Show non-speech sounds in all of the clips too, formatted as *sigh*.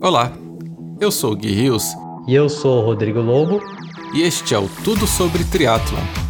Olá, eu sou o Gui Rios. E eu sou o Rodrigo Lobo. E este é o Tudo Sobre Triatlon.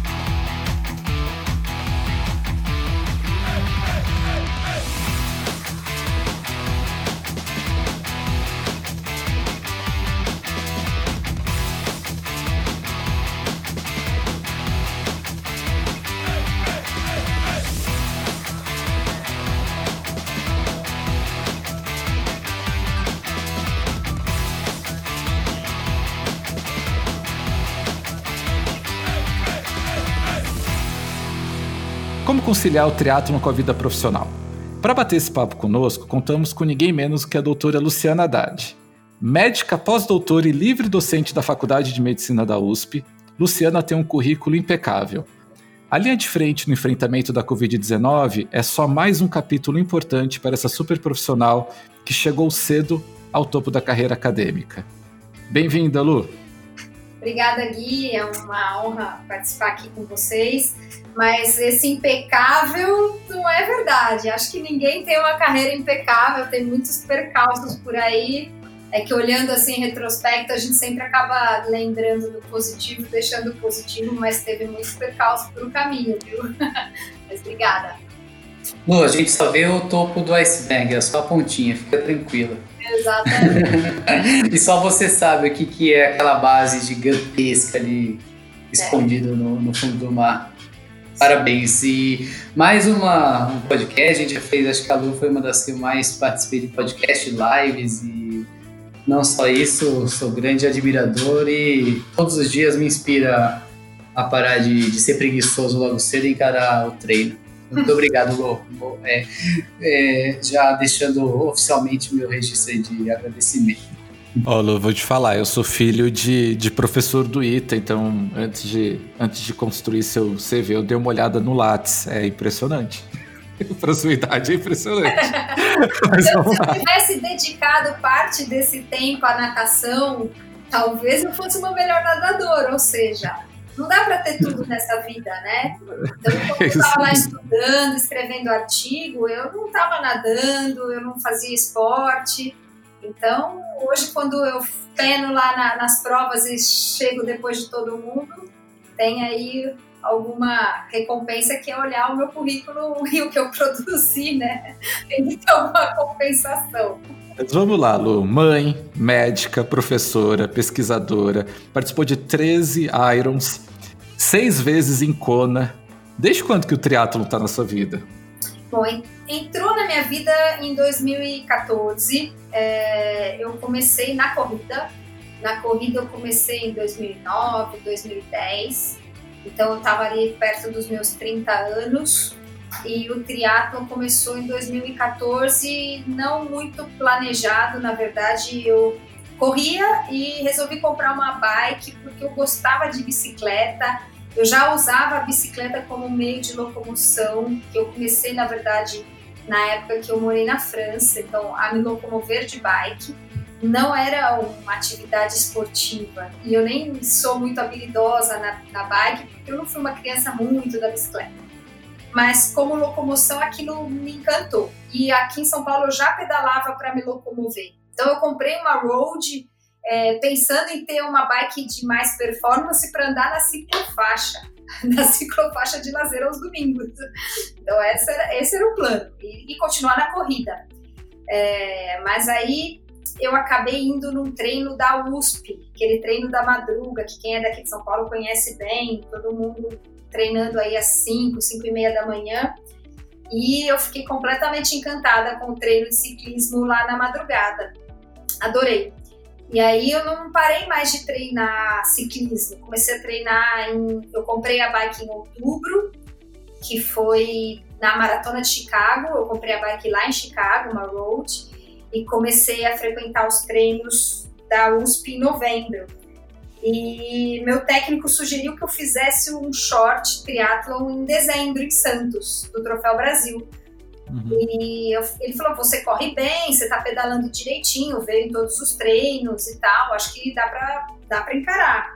Conciliar o triatlon com a vida profissional? Para bater esse papo conosco, contamos com ninguém menos que a doutora Luciana Haddad. Médica pós-doutora e livre docente da Faculdade de Medicina da USP, Luciana tem um currículo impecável. A linha de frente no enfrentamento da Covid-19 é só mais um capítulo importante para essa super profissional que chegou cedo ao topo da carreira acadêmica. Bem-vinda, Lu! Obrigada, Gui. É uma honra participar aqui com vocês. Mas esse impecável não é verdade. Acho que ninguém tem uma carreira impecável, tem muitos percalços por aí. É que olhando assim em retrospecto, a gente sempre acaba lembrando do positivo, deixando o positivo, mas teve muitos percalços pelo caminho, viu? *laughs* mas obrigada. Lu, a gente só vê o topo do iceberg, é só a pontinha, fica tranquila. Exatamente. *laughs* e só você sabe o que, que é aquela base gigantesca ali, escondida é. no, no, fundo do mar. Parabéns. E mais uma, um podcast, a gente já fez, acho que a Lu foi uma das que eu mais participei de podcast, lives e não só isso, sou grande admirador e todos os dias me inspira a parar de, de ser preguiçoso logo cedo e encarar o treino. Muito obrigado, Lô. É, é, já deixando oficialmente meu registro de agradecimento. Ó, Lu, vou te falar, eu sou filho de, de professor do ITA, então antes de, antes de construir seu CV, eu dei uma olhada no Lattes. É impressionante. *laughs* Para sua idade é impressionante. *laughs* Mas se eu tivesse dedicado parte desse tempo à natação, talvez eu fosse uma melhor nadadora, ou seja, não dá para ter tudo nessa vida, né? Então, *laughs* quando eu estava lá estudando, escrevendo artigo, eu não estava nadando, eu não fazia esporte. Então, hoje, quando eu peno lá na, nas provas e chego depois de todo mundo, tem aí alguma recompensa que é olhar o meu currículo *laughs* e o que eu produzi, né? Tem que ter alguma compensação. Mas vamos lá, Lu. Mãe, médica, professora, pesquisadora, participou de 13 Irons, seis vezes em Kona. Desde quando que o triatlo está na sua vida? Bom, entrou na minha vida em 2014. É, eu comecei na corrida. Na corrida eu comecei em 2009, 2010. Então eu estava ali perto dos meus 30 anos e o triatlo começou em 2014, não muito planejado, na verdade, eu corria e resolvi comprar uma bike porque eu gostava de bicicleta. Eu já usava a bicicleta como meio de locomoção, que eu comecei, na verdade, na época que eu morei na França, então a me locomover de bike não era uma atividade esportiva e eu nem sou muito habilidosa na, na bike porque eu não fui uma criança muito da bicicleta mas como locomoção aquilo me encantou. E aqui em São Paulo eu já pedalava para me locomover. Então eu comprei uma road é, pensando em ter uma bike de mais performance para andar na ciclofaixa, *laughs* na ciclofaixa de lazer aos domingos. Então esse era, esse era o plano e, e continuar na corrida. É, mas aí eu acabei indo num treino da USP, aquele treino da madruga, que quem é daqui de São Paulo conhece bem, todo mundo treinando aí às 5, 5 e meia da manhã. E eu fiquei completamente encantada com o treino de ciclismo lá na madrugada. Adorei. E aí eu não parei mais de treinar ciclismo. Comecei a treinar em. Eu comprei a bike em outubro, que foi na maratona de Chicago. Eu comprei a bike lá em Chicago, uma road, e comecei a frequentar os treinos da USP em novembro. E meu técnico sugeriu que eu fizesse um short triatlon em dezembro em Santos, do Troféu Brasil. Uhum. E eu, ele falou: você corre bem, você tá pedalando direitinho, veio em todos os treinos e tal, acho que dá pra, dá pra encarar.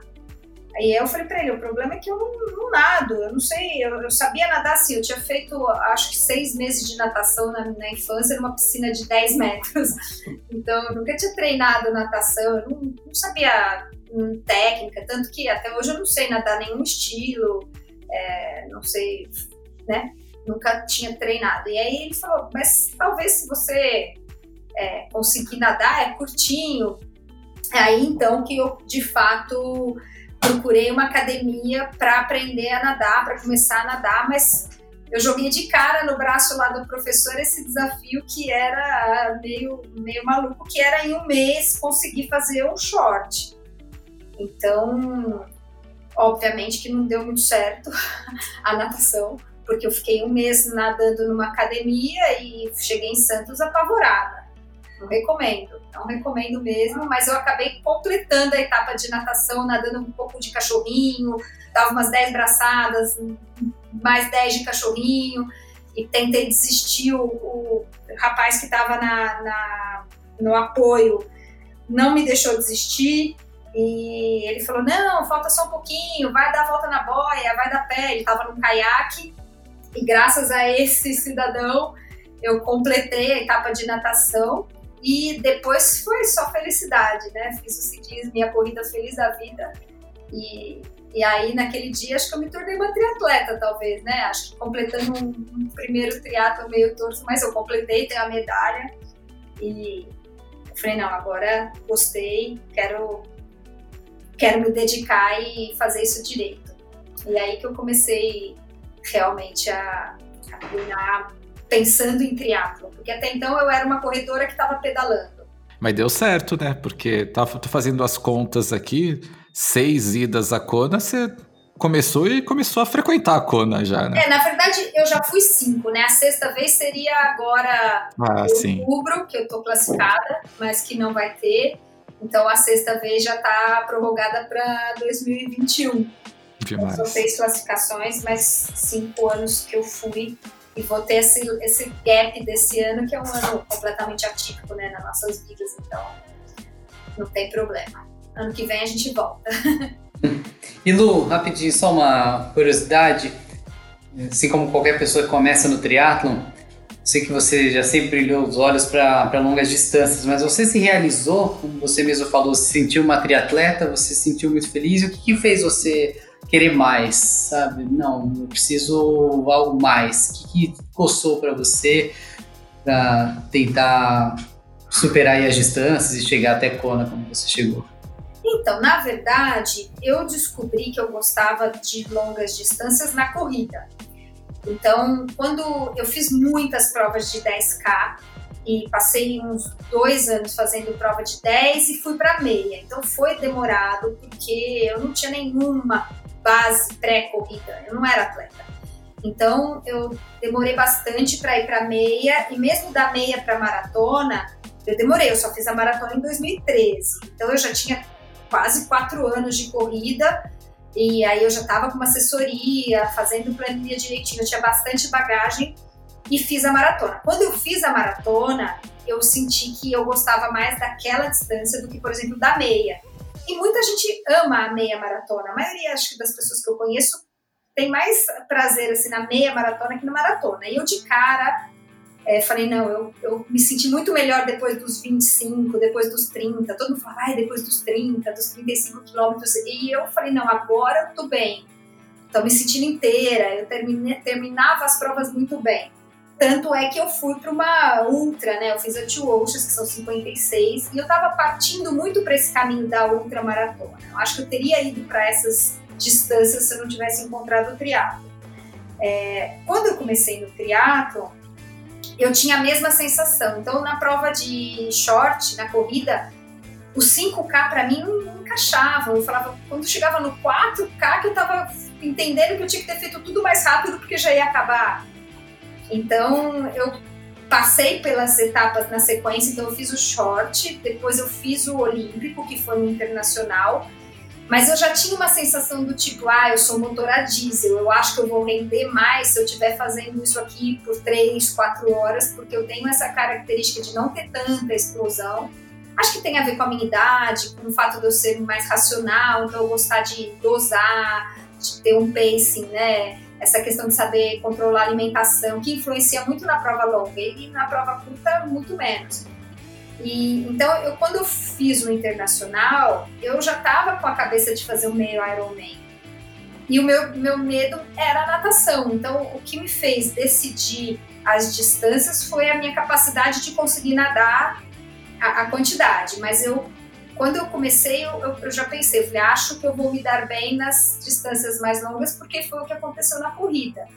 Aí eu falei para ele, o problema é que eu não, não nado, eu não sei, eu, eu, sabia nadar assim, eu tinha feito acho que seis meses de natação na, na infância numa piscina de 10 metros, *laughs* então eu nunca tinha treinado natação, eu não, não sabia hum, técnica, tanto que até hoje eu não sei nadar nenhum estilo, é, não sei, né, nunca tinha treinado. E aí ele falou, mas talvez se você é, conseguir nadar, é curtinho, aí então que eu de fato procurei uma academia para aprender a nadar, para começar a nadar, mas eu joguei de cara no braço lá do professor esse desafio que era meio, meio maluco, que era em um mês conseguir fazer um short. Então, obviamente que não deu muito certo *laughs* a natação, porque eu fiquei um mês nadando numa academia e cheguei em Santos apavorada. Não recomendo, não recomendo mesmo, mas eu acabei completando a etapa de natação, nadando um pouco de cachorrinho, dava umas 10 braçadas, mais 10 de cachorrinho, e tentei desistir. O, o rapaz que estava na, na, no apoio não me deixou desistir, e ele falou: Não, falta só um pouquinho, vai dar a volta na boia, vai dar pé. Ele estava num caiaque, e graças a esse cidadão eu completei a etapa de natação e depois foi só felicidade, né? Fiz o ciclismo, minha corrida feliz da vida. E, e aí, naquele dia, acho que eu me tornei uma triatleta, talvez, né? Acho que completando um, um primeiro triatlo meio torto, mas eu completei, tenho a medalha. E eu falei, não, agora gostei, quero, quero me dedicar e fazer isso direito. E aí que eu comecei realmente a, a treinar pensando em triatlo, porque até então eu era uma corredora que estava pedalando. Mas deu certo, né? Porque tá, tô fazendo as contas aqui, seis idas a Kona, você começou e começou a frequentar a Kona já, né? É, na verdade eu já fui cinco, né? A sexta vez seria agora ah, em outubro, que eu tô classificada, mas que não vai ter. Então a sexta vez já tá prorrogada para 2021. Demais. São seis classificações, mas cinco anos que eu fui e vou ter esse, esse gap desse ano, que é um ano completamente atípico né, nas nossas vidas, então não tem problema. Ano que vem a gente volta. *laughs* e Lu, rapidinho, só uma curiosidade. Assim como qualquer pessoa que começa no triatlon, sei que você já sempre brilhou os olhos para longas distâncias, mas você se realizou, como você mesmo falou, se sentiu uma triatleta, você se sentiu muito feliz. O que, que fez você querer mais, sabe? Não, eu preciso algo mais. O que, que coçou para você para tentar superar as distâncias e chegar até Kona como você chegou? Então, na verdade, eu descobri que eu gostava de longas distâncias na corrida. Então, quando eu fiz muitas provas de 10K e passei uns dois anos fazendo prova de 10 e fui para meia. Então, foi demorado porque eu não tinha nenhuma base pré-corrida, eu não era atleta. Então eu demorei bastante para ir para meia e mesmo da meia para maratona, eu demorei, eu só fiz a maratona em 2013. Então eu já tinha quase quatro anos de corrida e aí eu já estava com uma assessoria, fazendo planilha direitinho, eu tinha bastante bagagem e fiz a maratona. Quando eu fiz a maratona, eu senti que eu gostava mais daquela distância do que, por exemplo, da meia. E muita gente ama a meia maratona. A maioria, acho que das pessoas que eu conheço, tem mais prazer assim na meia maratona que na maratona. E eu de cara é, falei, não, eu, eu me senti muito melhor depois dos 25, depois dos 30. Todo mundo fala, ai, depois dos 30, dos 35 quilômetros. E eu falei, não, agora eu tô bem. Tô me sentindo inteira. Eu terminei, terminava as provas muito bem. Tanto é que eu fui para uma ultra, né? Eu fiz a Two Oceans, que são 56, e eu estava partindo muito para esse caminho da ultra maratona. Eu acho que eu teria ido para essas distâncias se eu não tivesse encontrado o triatlo. É, quando eu comecei no triatlo, eu tinha a mesma sensação. Então, na prova de short, na corrida, os 5K para mim não, encaixavam. Eu falava, quando chegava no 4K, que eu estava entendendo que eu tinha que ter feito tudo mais rápido porque já ia acabar então eu passei pelas etapas na sequência, então eu fiz o short, depois eu fiz o olímpico, que foi no internacional, mas eu já tinha uma sensação do tipo, ah, eu sou motor a diesel, eu acho que eu vou render mais se eu estiver fazendo isso aqui por 3, 4 horas, porque eu tenho essa característica de não ter tanta explosão. Acho que tem a ver com a minha idade, com o fato de eu ser mais racional, então eu gostar de dosar, de ter um pacing, né? Essa questão de saber controlar a alimentação, que influencia muito na prova longa e na prova curta, muito menos. E, então, eu, quando eu fiz o internacional, eu já estava com a cabeça de fazer o meio Ironman. E o meu, meu medo era a natação. Então, o que me fez decidir as distâncias foi a minha capacidade de conseguir nadar a, a quantidade. Mas eu, quando eu comecei, eu, eu, já pensei, falei, acho que eu vou me dar bem nas distâncias mais longas, porque foi o que aconteceu na corrida.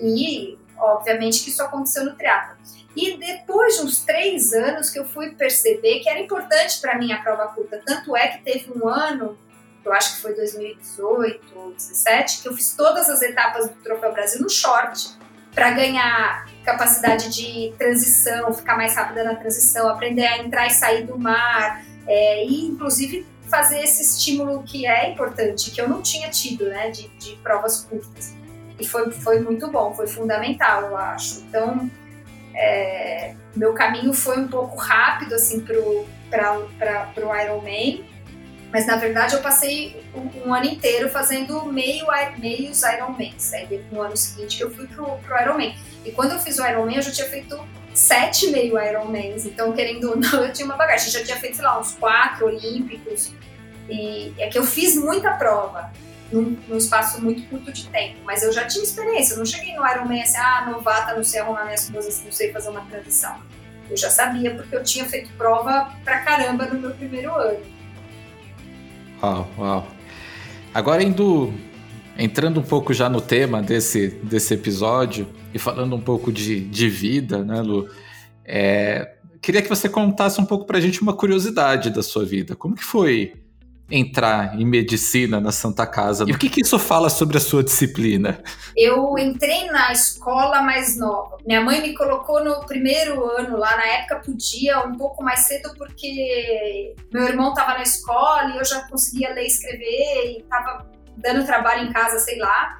E, obviamente, que isso aconteceu no triatlo. E depois de uns três anos que eu fui perceber que era importante para mim a prova curta. Tanto é que teve um ano, eu acho que foi 2018 ou 2017, que eu fiz todas as etapas do Troféu Brasil no short para ganhar capacidade de transição, ficar mais rápida na transição, aprender a entrar e sair do mar, é, e inclusive fazer esse estímulo que é importante, que eu não tinha tido, né, de, de provas curtas. E foi, foi muito bom, foi fundamental, eu acho. Então, é, meu caminho foi um pouco rápido assim para o Ironman, mas na verdade eu passei um, um, ano inteiro fazendo meio, meios Ironmans. Aí no ano seguinte eu fui pro, pro Ironman. E quando eu fiz o Ironman eu já tinha feito sete meio Ironmans, então querendo ou não *laughs* eu tinha uma bagagem. Eu já tinha feito, sei lá, uns quatro olímpicos. E é que eu fiz muita prova num, num, espaço muito curto de tempo. Mas eu já tinha experiência, eu não cheguei no Ironman assim, ah, novata, não sei arrumar minhas coisas, não sei fazer uma transição. Eu já sabia porque eu tinha feito prova pra caramba no meu primeiro ano. Uau, uau. Agora indo, entrando um pouco já no tema desse, desse episódio e falando um pouco de, de vida, né, Lu? É, queria que você contasse um pouco pra gente uma curiosidade da sua vida. Como que foi entrar em medicina na Santa Casa. E o que, que isso fala sobre a sua disciplina? Eu entrei na escola mais nova. Minha mãe me colocou no primeiro ano lá, na época podia um pouco mais cedo porque meu irmão estava na escola e eu já conseguia ler e escrever e estava dando trabalho em casa, sei lá.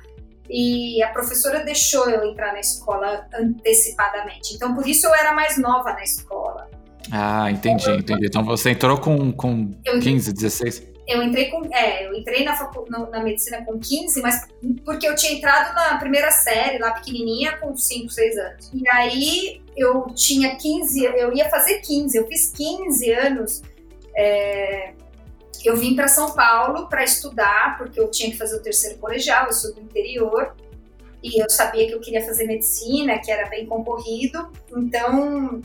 E a professora deixou eu entrar na escola antecipadamente. Então, por isso eu era mais nova na escola. Ah, entendi, entendi. Então você entrou com, com 15, 16? Eu entrei com. É, eu entrei na, na, na, medicina com 15, mas porque eu tinha entrado na primeira série, lá pequenininha, com 5, 6 anos. E aí eu tinha 15, eu ia fazer 15, eu fiz 15 anos. É, eu vim para São Paulo para estudar, porque eu tinha que fazer o terceiro colegial, eu sou do interior. E eu sabia que eu queria fazer medicina, que era bem concorrido. Então,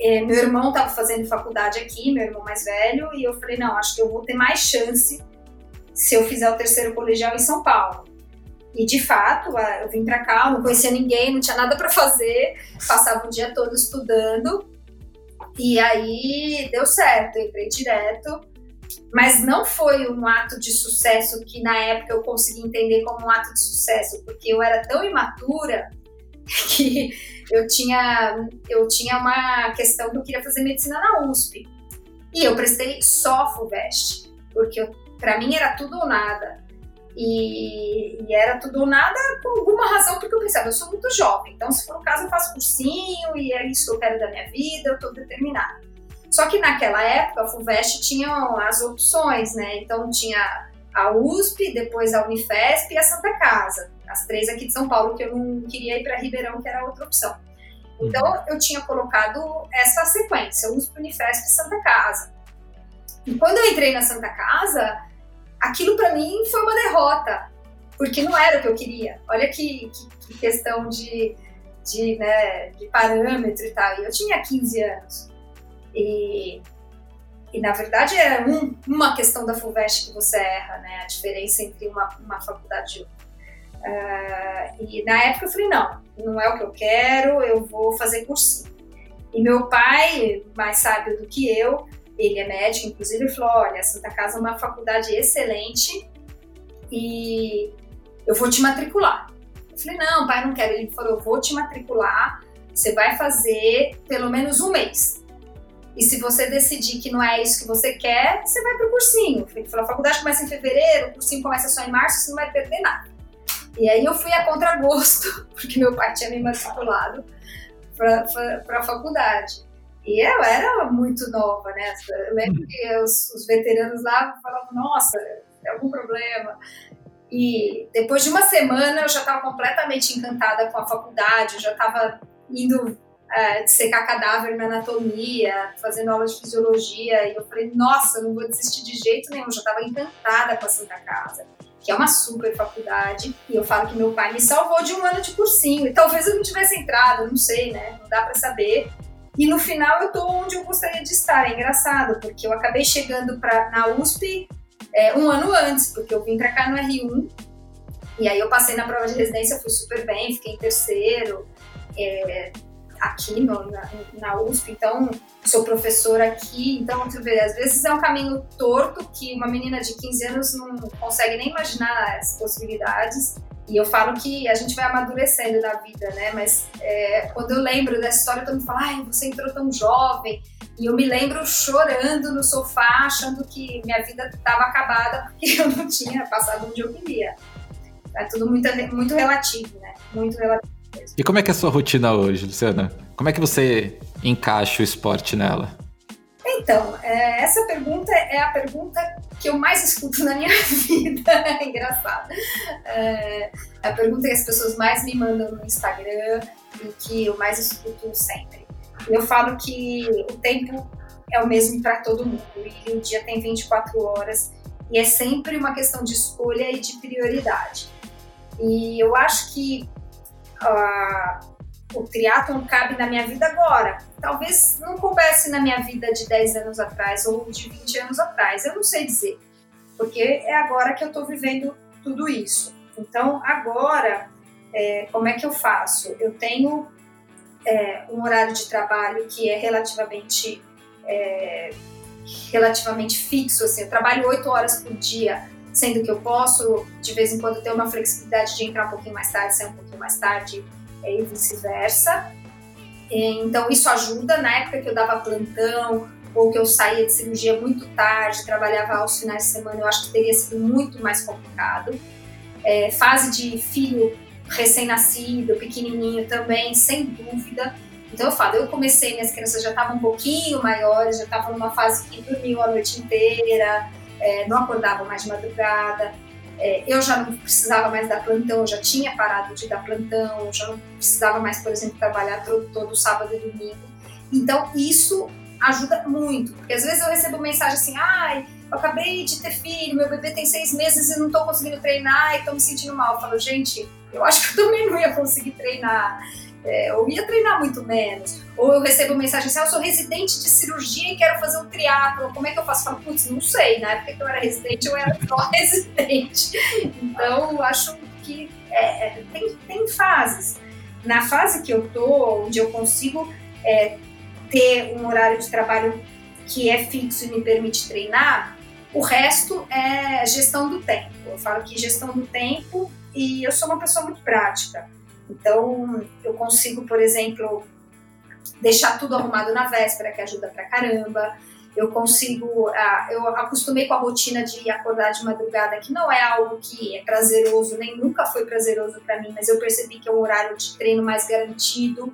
é, meu irmão estava fazendo faculdade aqui, meu irmão mais velho, e eu falei: não, acho que eu vou ter mais chance se eu fizer o terceiro colegial em São Paulo. E de fato, eu vim para cá, não conhecia ninguém, não tinha nada para fazer, passava o dia todo estudando. E aí deu certo, eu entrei direto. Mas não foi um ato de sucesso que na época eu consegui entender como um ato de sucesso, porque eu era tão imatura *laughs* que eu tinha, eu tinha uma questão que eu queria fazer medicina na USP. E eu prestei só FUVEST, porque para mim era tudo ou nada. E, e, era tudo ou nada por alguma razão, porque eu pensava, eu sou muito jovem, então se for o caso eu faço cursinho e é isso que eu quero da minha vida, eu estou determinada. Só que naquela época a FUVEST tinha as opções, né? Então tinha a USP, depois a Unifesp e a Santa Casa as três aqui de São Paulo, que eu não queria ir para Ribeirão, que era outra opção. Então, uhum. eu tinha colocado essa sequência, USP, Unifesp e Santa Casa. E quando eu entrei na Santa Casa, aquilo para mim foi uma derrota, porque não era o que eu queria. Olha que, que, que questão de, de, né, de parâmetro e tal. E eu tinha 15 anos. E, e na verdade é um, uma questão da FUVEST que você erra, né? A diferença entre uma, uma faculdade e outra. Uh, e na época eu falei, não, não é o que eu quero, eu vou fazer cursinho. E meu pai, mais sábio do que eu, ele é médico, inclusive, falou, olha, a Santa Casa é uma faculdade excelente e eu vou te matricular. Eu falei, não, pai, não quero. Ele falou, eu vou te matricular, você vai fazer pelo menos um mês. E se você decidir que não é isso que você quer, você vai para o cursinho. Ele falou, a faculdade começa em fevereiro, o cursinho começa só em março, você não vai perder nada. E aí eu fui a contragosto, *laughs* porque meu pai tinha me matriculado para a faculdade. E eu era muito nova, né? Eu lembro que os, os veteranos lá falavam, nossa, tem algum problema. E depois de uma semana eu já estava completamente encantada com a faculdade, eu já estava indo é, secar cadáver na anatomia, fazendo aula de fisiologia, e eu falei, nossa, não vou desistir de jeito nenhum, eu já estava encantada com a Santa Casa, que é uma super faculdade, e eu falo que meu pai me salvou de um ano de cursinho, e talvez eu não tivesse entrado, não sei, né, não dá para saber, e no final eu tô onde eu gostaria de estar, é engraçado, porque eu acabei chegando pra, na USP é, um ano antes, porque eu vim para cá no R1, e aí eu passei na prova de residência, fui super bem, fiquei em terceiro, é, aqui no, na, na, USP, então sou professora aqui, então tu vê, às vezes é um caminho torto que uma menina de 15 anos não consegue nem imaginar as possibilidades. E eu falo que a gente vai amadurecendo na vida, né? Mas é, quando eu lembro dessa história, todo mundo fala, ai, você entrou tão jovem. E eu me lembro chorando no sofá, achando que minha vida estava acabada porque *laughs* eu não tinha passado onde eu queria. É tudo muito, muito relativo, né? Muito relativo. E como é que é a sua rotina hoje, Luciana? Como é que você encaixa o esporte nela? Então, é, essa pergunta é a pergunta que eu mais escuto na minha *laughs* vida. É engraçado. É a pergunta que as pessoas mais me mandam no Instagram e que eu mais escuto sempre. Eu falo que o tempo é o mesmo para todo mundo e o dia tem 24 horas e é sempre uma questão de escolha e de prioridade. E eu acho que o triatlon cabe na minha vida agora. Talvez não coubesse na minha vida de 10 anos atrás ou de 20 anos atrás, eu não sei dizer, porque é agora que eu estou vivendo tudo isso. Então, agora, é, como é que eu faço? Eu tenho é, um horário de trabalho que é relativamente é, relativamente fixo, assim, eu trabalho 8 horas por dia, sendo que eu posso, de vez em quando, ter uma flexibilidade de entrar um pouquinho mais tarde, sair um pouquinho mais tarde, e vice-versa. Então, isso ajuda. Na época que eu dava plantão, ou que eu saía de cirurgia muito tarde, trabalhava aos finais de semana, eu acho que teria sido muito mais complicado. É, fase de filho recém-nascido, pequenininho também, sem dúvida. Então eu falo, eu comecei, minhas crianças já estavam um pouquinho maiores, já estavam numa fase que dormiam a noite inteira, é, não acordavam mais de madrugada. É, eu já não precisava mais dar plantão, já tinha parado de dar plantão, já não precisava mais, por exemplo, trabalhar todo, todo sábado e domingo. Então, isso ajuda muito, porque às vezes eu recebo mensagem assim: ai, eu acabei de ter filho, meu bebê tem seis meses e não estou conseguindo treinar e estou me sentindo mal. Eu falo, gente, eu acho que eu também não ia conseguir treinar é, eu ia treinar muito menos. Ou eu recebo mensagem assim, ah, eu sou residente de cirurgia e quero fazer um triatlo, como é que eu faço? Eu falo, putz, não sei, na época que eu era residente, eu era só *laughs* residente. Então, acho que é, é, tem, tem fases. Na fase que eu tô, onde eu consigo é, ter um horário de trabalho que é fixo e me permite treinar, o resto é gestão do tempo. Eu falo que gestão do tempo e eu sou uma pessoa muito prática. Então, eu consigo, por exemplo, deixar tudo arrumado na véspera, que ajuda pra caramba. Eu consigo, ah, eu acostumei com a rotina de acordar de madrugada, que não é algo que é prazeroso, nem nunca foi prazeroso para mim, mas eu percebi que é um horário de treino mais garantido,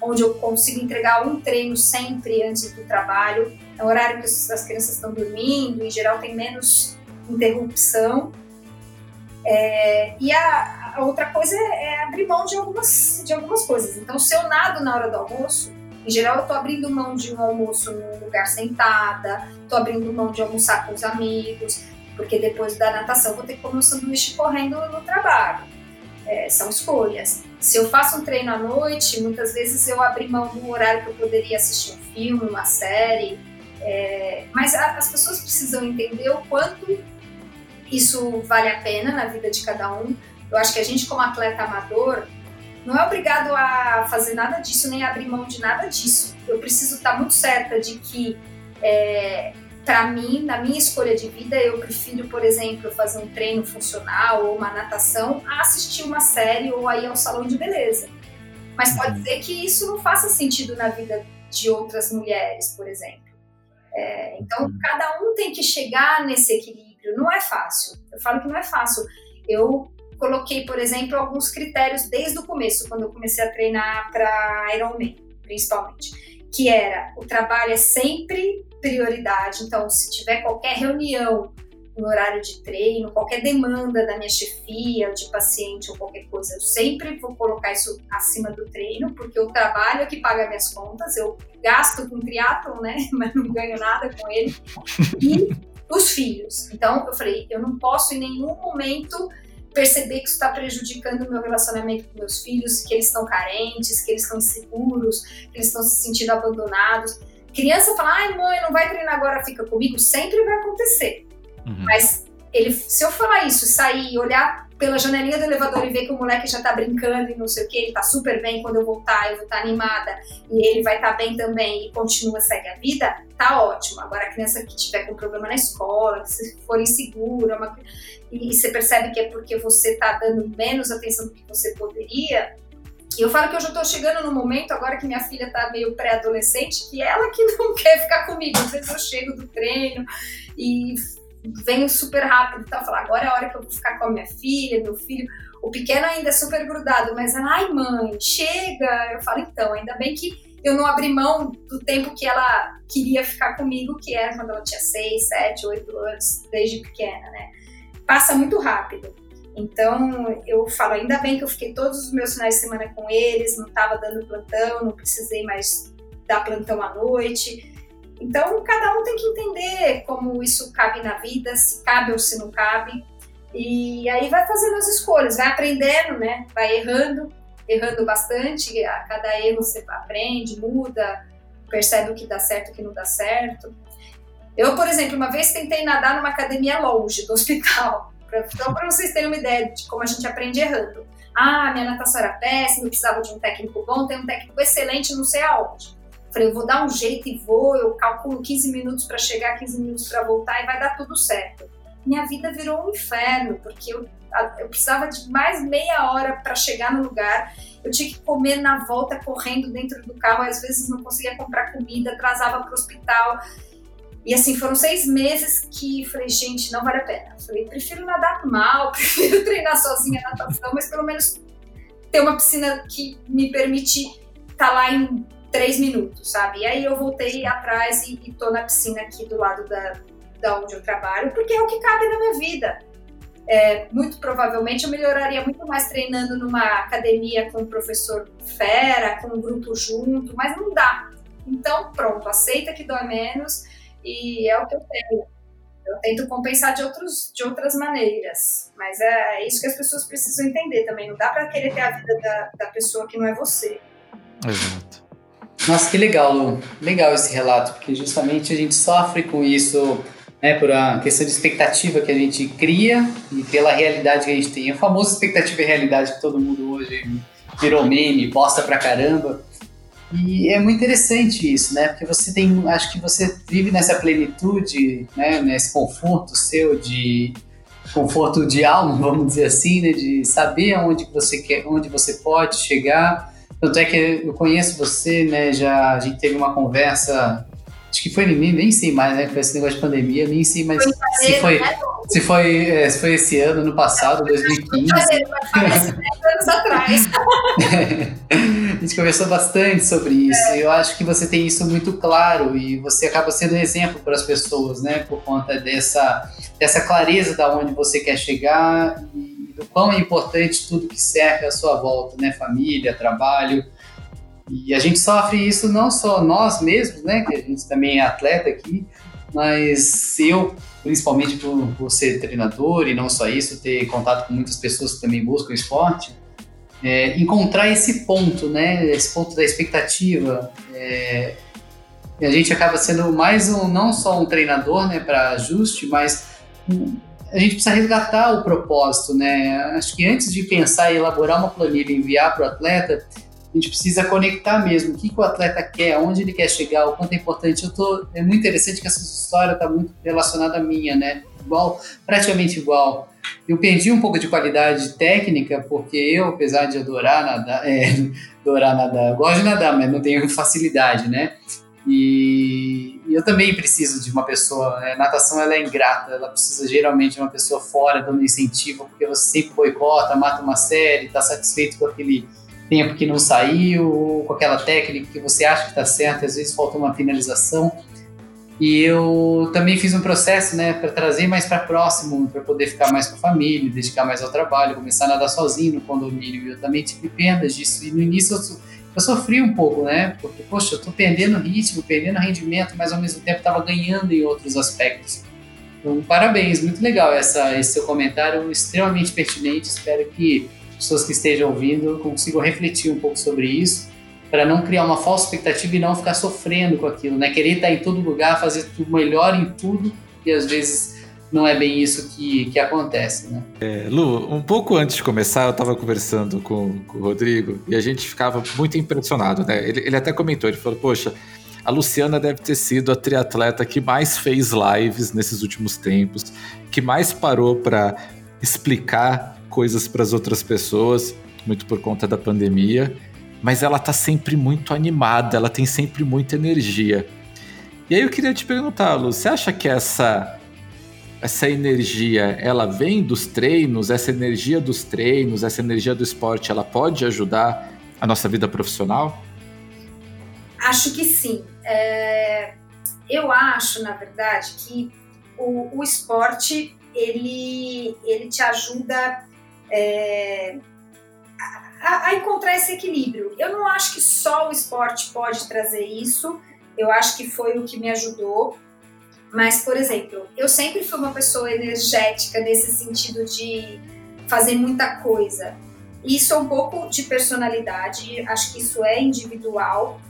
onde eu consigo entregar um treino sempre antes do trabalho. É um horário que as crianças estão dormindo, em geral tem menos interrupção. É, e a, a outra coisa é, abrir mão de algumas, de algumas coisas. Então, se eu nado na hora do almoço, em geral eu estou abrindo mão de um almoço num lugar sentada, estou abrindo mão de almoçar com os amigos, porque depois da natação vou ter que comer um sanduíche correndo no trabalho. É, são escolhas. Se eu faço um treino à noite, muitas vezes eu abri mão do horário que eu poderia assistir um filme, uma série. É, mas a, as pessoas precisam entender o quanto isso vale a pena na vida de cada um, eu acho que a gente, como atleta amador, não é obrigado a fazer nada disso, nem abrir mão de nada disso. Eu preciso estar muito certa de que, é, para mim, na minha escolha de vida, eu prefiro, por exemplo, fazer um treino funcional ou uma natação a assistir uma série ou aí ao salão de beleza. Mas pode uhum. ser que isso não faça sentido na vida de outras mulheres, por exemplo. É, então, uhum. cada um tem que chegar nesse equilíbrio. Não é fácil. Eu falo que não é fácil. Eu coloquei, por exemplo, alguns critérios desde o começo, quando eu comecei a treinar para Ironman, principalmente, que era o trabalho é sempre prioridade. Então, se tiver qualquer reunião no horário de treino, qualquer demanda da minha chefia, de paciente ou qualquer coisa, eu sempre vou colocar isso acima do treino, porque o trabalho é que paga minhas contas, eu gasto com triatlon, né, *laughs* mas não ganho nada com ele, e os filhos. Então, eu falei, eu não posso em nenhum momento perceber que isso está prejudicando o meu relacionamento com meus filhos, que eles estão carentes, que eles estão inseguros, que eles estão se sentindo abandonados. Criança fala, ai mãe, não vai treinar agora, fica comigo, sempre vai acontecer. Uhum. Mas ele, se eu falar isso, sair, olhar pela janelinha do elevador e ver que o moleque já tá brincando e não sei o que, ele tá super bem, quando eu voltar eu vou estar tá animada e ele vai estar tá bem também e continua, segue a vida, tá ótimo. Agora a criança que tiver com problema na escola, se for insegura, uma, e, e você percebe que é porque você tá dando menos atenção do que você poderia, e eu falo que eu já estou chegando no momento, agora que minha filha está meio pré-adolescente, que ela que não *laughs* quer ficar comigo. Às vezes eu chego do treino e vem super rápido e tal, falar, agora é a hora que eu vou ficar com a minha filha, meu filho. O pequeno ainda é super grudado, mas ela, ai mãe, chega. Eu falo, então, ainda bem que eu não abri mão do tempo que ela queria ficar comigo, que era quando ela tinha 6, 7, 8 anos, desde pequena, né? Passa muito rápido. Então, eu falo, ainda bem que eu fiquei todos os meus finais de semana com eles, não estava dando plantão, não precisei mais dar plantão à noite. Então, cada um tem que entender como isso cabe na vida, se cabe ou se não cabe. E aí vai fazendo as escolhas, vai aprendendo, né? Vai errando, errando bastante. A cada erro você aprende, muda, percebe o que dá certo e o que não dá certo. Eu, por exemplo, uma vez tentei nadar numa academia longe do *laughs* hospital. Então, para vocês terem uma ideia de como a gente aprende errando. Ah, minha natação era péssima, precisava de um técnico bom, tem um técnico excelente, não sei aonde. Falei, eu vou dar um jeito e vou, eu calculo 15 minutos para chegar, 15 minutos para voltar e vai dar tudo certo. Minha vida virou um inferno, porque eu, eu precisava de mais meia hora para chegar no lugar. Eu tinha que comer na volta, correndo dentro do carro, às vezes não conseguia comprar comida, atrasava para o hospital. E assim, foram seis meses que falei, gente, não vale a pena. Falei, prefiro nadar mal, *laughs* prefiro treinar sozinha natação, mas pelo menos ter uma piscina que me permite estar tá lá em três minutos, sabe? E aí eu voltei atrás e, e tô na piscina aqui do lado da, da onde eu trabalho, porque é o que cabe na minha vida. É, muito provavelmente eu melhoraria muito mais treinando numa academia com um professor fera, com um grupo junto, mas não dá. Então, pronto, aceita que dói menos e é o que eu tenho. Eu tento compensar de, outros, de outras maneiras, mas é, é isso que as pessoas precisam entender também. Não dá para querer ter a vida da, da pessoa que não é você. Exato. Nossa, que legal, Lu. Legal esse relato, porque justamente a gente sofre com isso, né, por uma questão de expectativa que a gente cria e pela realidade que a gente tem. A famosa expectativa e realidade que todo mundo hoje virou meme, posta pra caramba. E é muito interessante isso, né? Porque você tem, acho que você vive nessa plenitude, né, nesse conforto seu de conforto de alma, *laughs* vamos dizer assim, né, de saber aonde você quer, onde você pode chegar tanto é que eu conheço você, né? Já a gente teve uma conversa. Acho que foi em mim, nem sei mais, né? Com esse negócio de pandemia, nem sei mais se foi, né? se foi, é, se foi esse ano, no passado, 2015. anos atrás. *laughs* a gente conversou bastante sobre isso. É. Eu acho que você tem isso muito claro e você acaba sendo um exemplo para as pessoas, né? Por conta dessa, dessa clareza da onde você quer chegar e do quão é importante tudo que cerca a sua volta, né? Família, trabalho. E a gente sofre isso não só nós mesmos, né? Que a gente também é atleta aqui, mas eu, principalmente por, por ser treinador e não só isso, ter contato com muitas pessoas que também buscam esporte, é, encontrar esse ponto, né? Esse ponto da expectativa. É, a gente acaba sendo mais um, não só um treinador, né, para ajuste, mas a gente precisa resgatar o propósito, né? Acho que antes de pensar em elaborar uma planilha e enviar para o atleta, a gente precisa conectar mesmo o que, que o atleta quer, onde ele quer chegar, o quanto é importante. Eu tô, é muito interessante que essa história está muito relacionada à minha, né? Igual, praticamente igual. Eu perdi um pouco de qualidade técnica, porque eu, apesar de adorar nadar, *laughs* é, adorar nadar, gosto de nadar, mas não tenho facilidade, né? E, e, eu também preciso de uma pessoa. Né? Natação ela é ingrata, ela precisa geralmente de uma pessoa fora dando incentivo, porque você sempre boicota, mata uma série, está satisfeito com aquele tempo que não saiu, com aquela técnica que você acha que está certa, às vezes falta uma finalização. E eu também fiz um processo, né, para trazer mais para próximo, para poder ficar mais com a família, dedicar mais ao trabalho, começar a nadar sozinho no condomínio. Eu também tive perdas disso. E no início eu, eu sofri um pouco, né, porque, poxa, eu estou perdendo ritmo, perdendo rendimento, mas ao mesmo tempo estava ganhando em outros aspectos. Então, parabéns, muito legal essa, esse seu comentário, extremamente pertinente. Espero que pessoas que estejam ouvindo consigam refletir um pouco sobre isso para não criar uma falsa expectativa e não ficar sofrendo com aquilo, né? Querer estar em todo lugar, fazer tudo melhor em tudo e às vezes não é bem isso que, que acontece, né? É, Lu, um pouco antes de começar, eu estava conversando com, com, o Rodrigo e a gente ficava muito impressionado, né? Ele, ele até comentou, ele falou, poxa, a Luciana deve ter sido a triatleta que mais fez lives nesses últimos tempos, que mais parou para explicar coisas para as outras pessoas, muito por conta da pandemia mas ela tá sempre muito animada, ela tem sempre muita energia. E aí eu queria te perguntar, Lu, você acha que essa essa energia, ela vem dos treinos, essa energia dos treinos, essa energia do esporte, ela pode ajudar a nossa vida profissional? Acho que sim. É... Eu acho, na verdade, que o, o esporte ele, ele te ajuda é a, a encontrar esse equilíbrio. Eu não acho que só o esporte pode trazer isso, eu acho que foi o que me ajudou. Mas, por exemplo, eu sempre fui uma pessoa energética nesse sentido de fazer muita coisa. Isso é um pouco de personalidade, acho que isso é individual.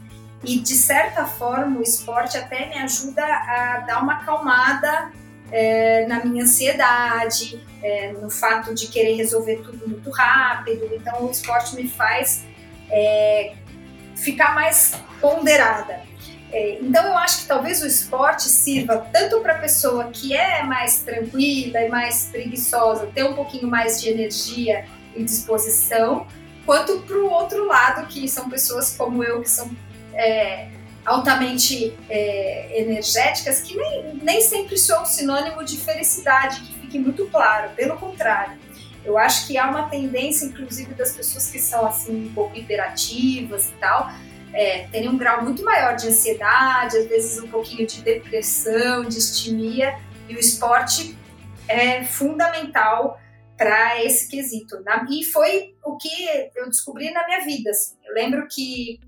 E, de certa forma, o esporte até me ajuda a dar uma acalmada é, na minha ansiedade, é, no fato de querer resolver tudo muito rápido. Então, o esporte me faz é, ficar mais ponderada. É, então, eu acho que talvez o esporte sirva tanto para a pessoa que é mais tranquila e mais preguiçosa, ter um pouquinho mais de energia e disposição, quanto para o outro lado, que são pessoas como eu, que são é, altamente é, energéticas, que nem, nem sempre são sinônimo de felicidade, que fique muito claro, pelo contrário. Eu acho que há uma tendência, inclusive, das pessoas que são assim um pouco hiperativas e tal, é, terem um grau muito maior de ansiedade, às vezes um pouquinho de depressão, de estimia, e o esporte é fundamental para esse quesito. E foi o que eu descobri na minha vida. Assim. Eu lembro que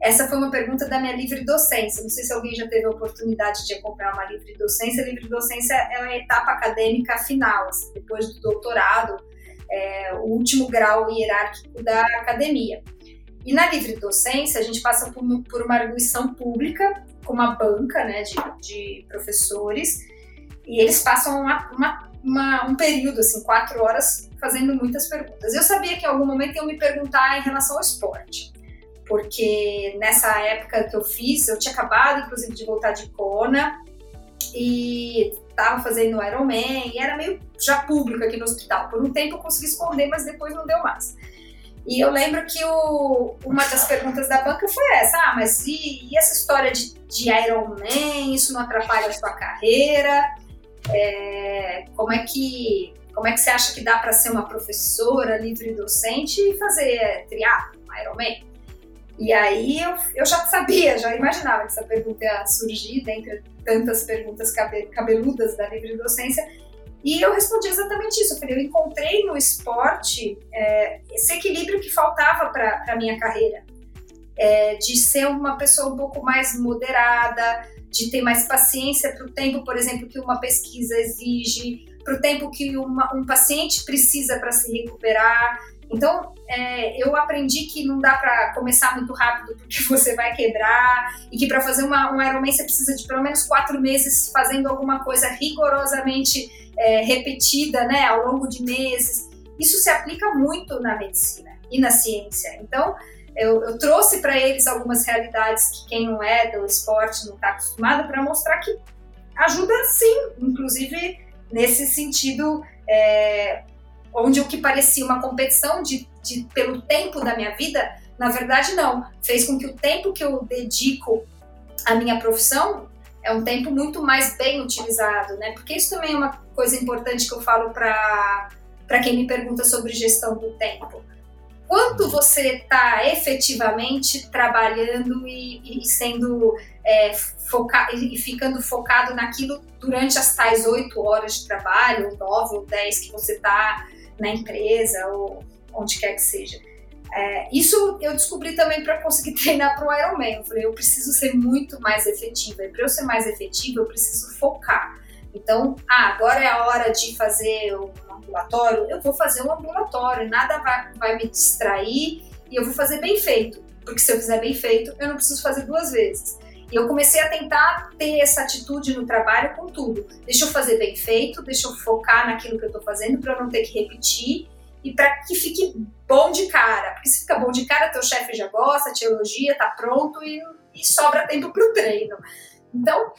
essa foi uma pergunta da minha livre docência. Não sei se alguém já teve a oportunidade de acompanhar uma livre docência. A livre docência é uma etapa acadêmica final, assim, depois do doutorado, é, o último grau hierárquico da academia. E na livre docência, a gente passa por, por uma arguição pública, com uma banca né, de, de professores, e eles passam uma, uma, uma, um período, assim, quatro horas, fazendo muitas perguntas. Eu sabia que em algum momento iam me perguntar em relação ao esporte porque nessa época que eu fiz, eu tinha acabado, inclusive, de voltar de Kona e estava fazendo Ironman e era meio já público aqui no hospital. Por um tempo eu consegui esconder, mas depois não deu mais. E eu lembro que o, uma das perguntas da banca foi essa: ah, mas e, e essa história de, de Ironman, isso não atrapalha a sua carreira? É, como é que como é que você acha que dá para ser uma professora livre docente e fazer triatlo, Ironman? E aí eu, eu já sabia, já imaginava que essa pergunta ia surgir dentre tantas perguntas cabeludas da livre docência. E eu respondi exatamente isso. Eu falei, eu encontrei no esporte é, esse equilíbrio que faltava para a minha carreira. É, de ser uma pessoa um pouco mais moderada, de ter mais paciência para o tempo, por exemplo, que uma pesquisa exige, para o tempo que uma, um paciente precisa para se recuperar, então, é, eu aprendi que não dá para começar muito rápido porque *laughs* você vai quebrar e que para fazer uma, um Ironman você precisa de pelo menos quatro meses fazendo alguma coisa rigorosamente é, repetida, né, ao longo de meses. Isso se aplica muito na medicina e na ciência. Então, eu, eu trouxe para eles algumas realidades que quem não é do esporte não está acostumado para mostrar que ajuda sim, inclusive nesse sentido é, onde o que parecia uma competição de, de, pelo tempo da minha vida, na verdade não. Fez com que o tempo que eu dedico à minha profissão é um tempo muito mais bem utilizado, né? Porque isso também é uma coisa importante que eu falo para quem me pergunta sobre gestão do tempo. quanto você está efetivamente trabalhando e, e sendo é, foca e ficando focado naquilo durante as tais oito horas de trabalho, ou nove ou dez que você está na empresa ou onde quer que seja. É, isso eu descobri também para conseguir *laughs* treinar para o Ironman. Eu falei, eu preciso ser muito mais efetiva. E para eu ser mais efetiva, eu preciso focar. Então, ah, agora é a hora de fazer um ambulatório. Eu vou fazer um ambulatório. Nada vai, vai me distrair e eu vou fazer bem feito. Porque se eu fizer bem feito, eu não preciso fazer duas vezes. E eu comecei a tentar ter essa atitude no trabalho com tudo. Deixa eu fazer bem feito, deixa eu focar naquilo que eu estou fazendo para eu não ter que repetir e para que fique bom de cara. Porque se fica bom de cara, teu chefe já gosta, te elogia, tá pronto e, e sobra tempo para o treino. Então,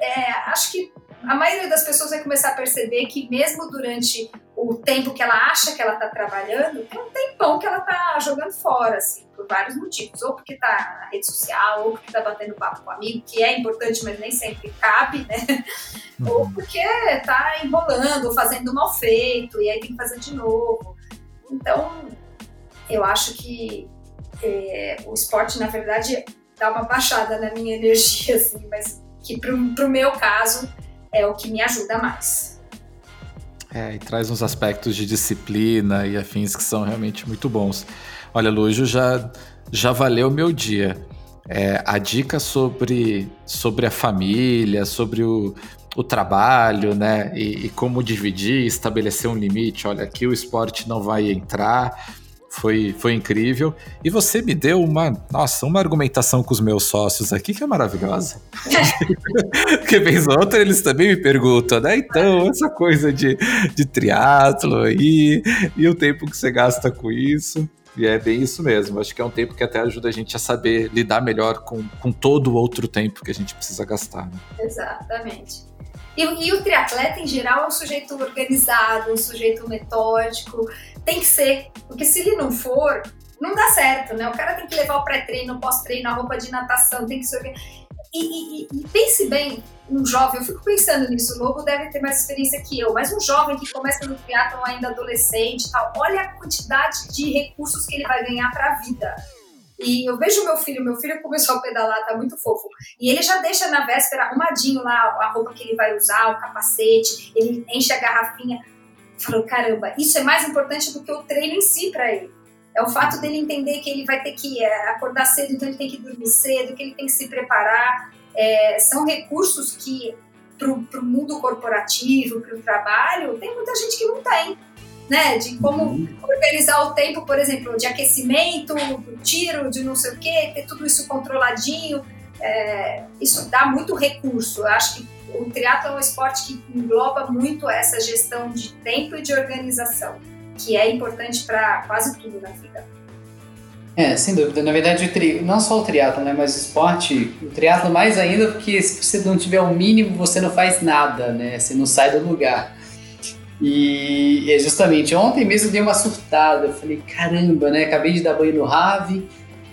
é, acho que a maioria das pessoas vai começar a perceber que mesmo durante o tempo que ela acha que ela está trabalhando, tem um tempão que ela está jogando fora, assim, por vários motivos. Ou porque está na rede social, ou porque está batendo papo com um amigo, que é importante, mas nem sempre cabe, né? Uhum. Ou porque está enrolando, ou fazendo mal feito, e aí tem que fazer de novo. Então, eu acho que é, o esporte, na verdade, dá uma baixada na minha *laughs* energia, assim, mas que para o meu caso é o que me ajuda mais. É, e traz uns aspectos de disciplina e afins que são realmente muito bons. Olha, Lujo, já, já valeu meu dia. É, a dica sobre, sobre a família, sobre o, o trabalho, né? E, e como dividir, estabelecer um limite. Olha, aqui o esporte não vai entrar foi, foi incrível. E você me deu uma, nossa, uma argumentação com os meus sócios aqui que é maravilhosa. *laughs* Porque vez ou outra eles também me perguntam, né? Então, essa coisa de, de triatlo aí, e o tempo que você gasta com isso. E é bem isso mesmo. Acho que é um tempo que até ajuda a gente a saber lidar melhor com, com todo o outro tempo que a gente precisa gastar. Né? Exatamente. E, e, o triatleta, em geral, é um sujeito organizado, um sujeito metódico, tem que ser, porque se ele não for, não dá certo, né? O cara tem que levar o pré-treino, o pós-treino, a roupa de natação, tem que ser. E, e, e, pense bem, um jovem, eu fico pensando nisso, o Lobo deve ter mais experiência que eu, mas um jovem que começa no triatlon ainda adolescente tal, olha a quantidade de recursos que ele vai ganhar para a vida. E eu vejo meu filho, meu filho começou a pedalar, tá muito fofo. E ele já deixa na véspera arrumadinho lá a roupa que ele vai usar, o capacete, ele enche a garrafinha falou: caramba, isso é mais importante do que o treino em si para ele. É o fato dele entender que ele vai ter que é, acordar cedo, então ele tem que dormir cedo, que ele tem que se preparar. É, são recursos que, para o mundo corporativo, para o trabalho, tem muita gente que não tem. Né, de como uhum. organizar o tempo, por exemplo, de aquecimento, do tiro, de não sei o quê, ter tudo isso controladinho. É, isso dá muito recurso. Eu acho que o triatlo é um esporte que engloba muito essa gestão de tempo e de organização, que é importante para quase tudo na vida. É, sem dúvida. Na verdade, tri... não só o triatlo, né, mas o esporte, o triatlo mais ainda, porque se você não tiver o mínimo, você não faz nada, né? Você não sai do lugar. E é justamente ontem mesmo eu dei uma surtada. Eu falei, caramba, né? Acabei de dar banho no Rave.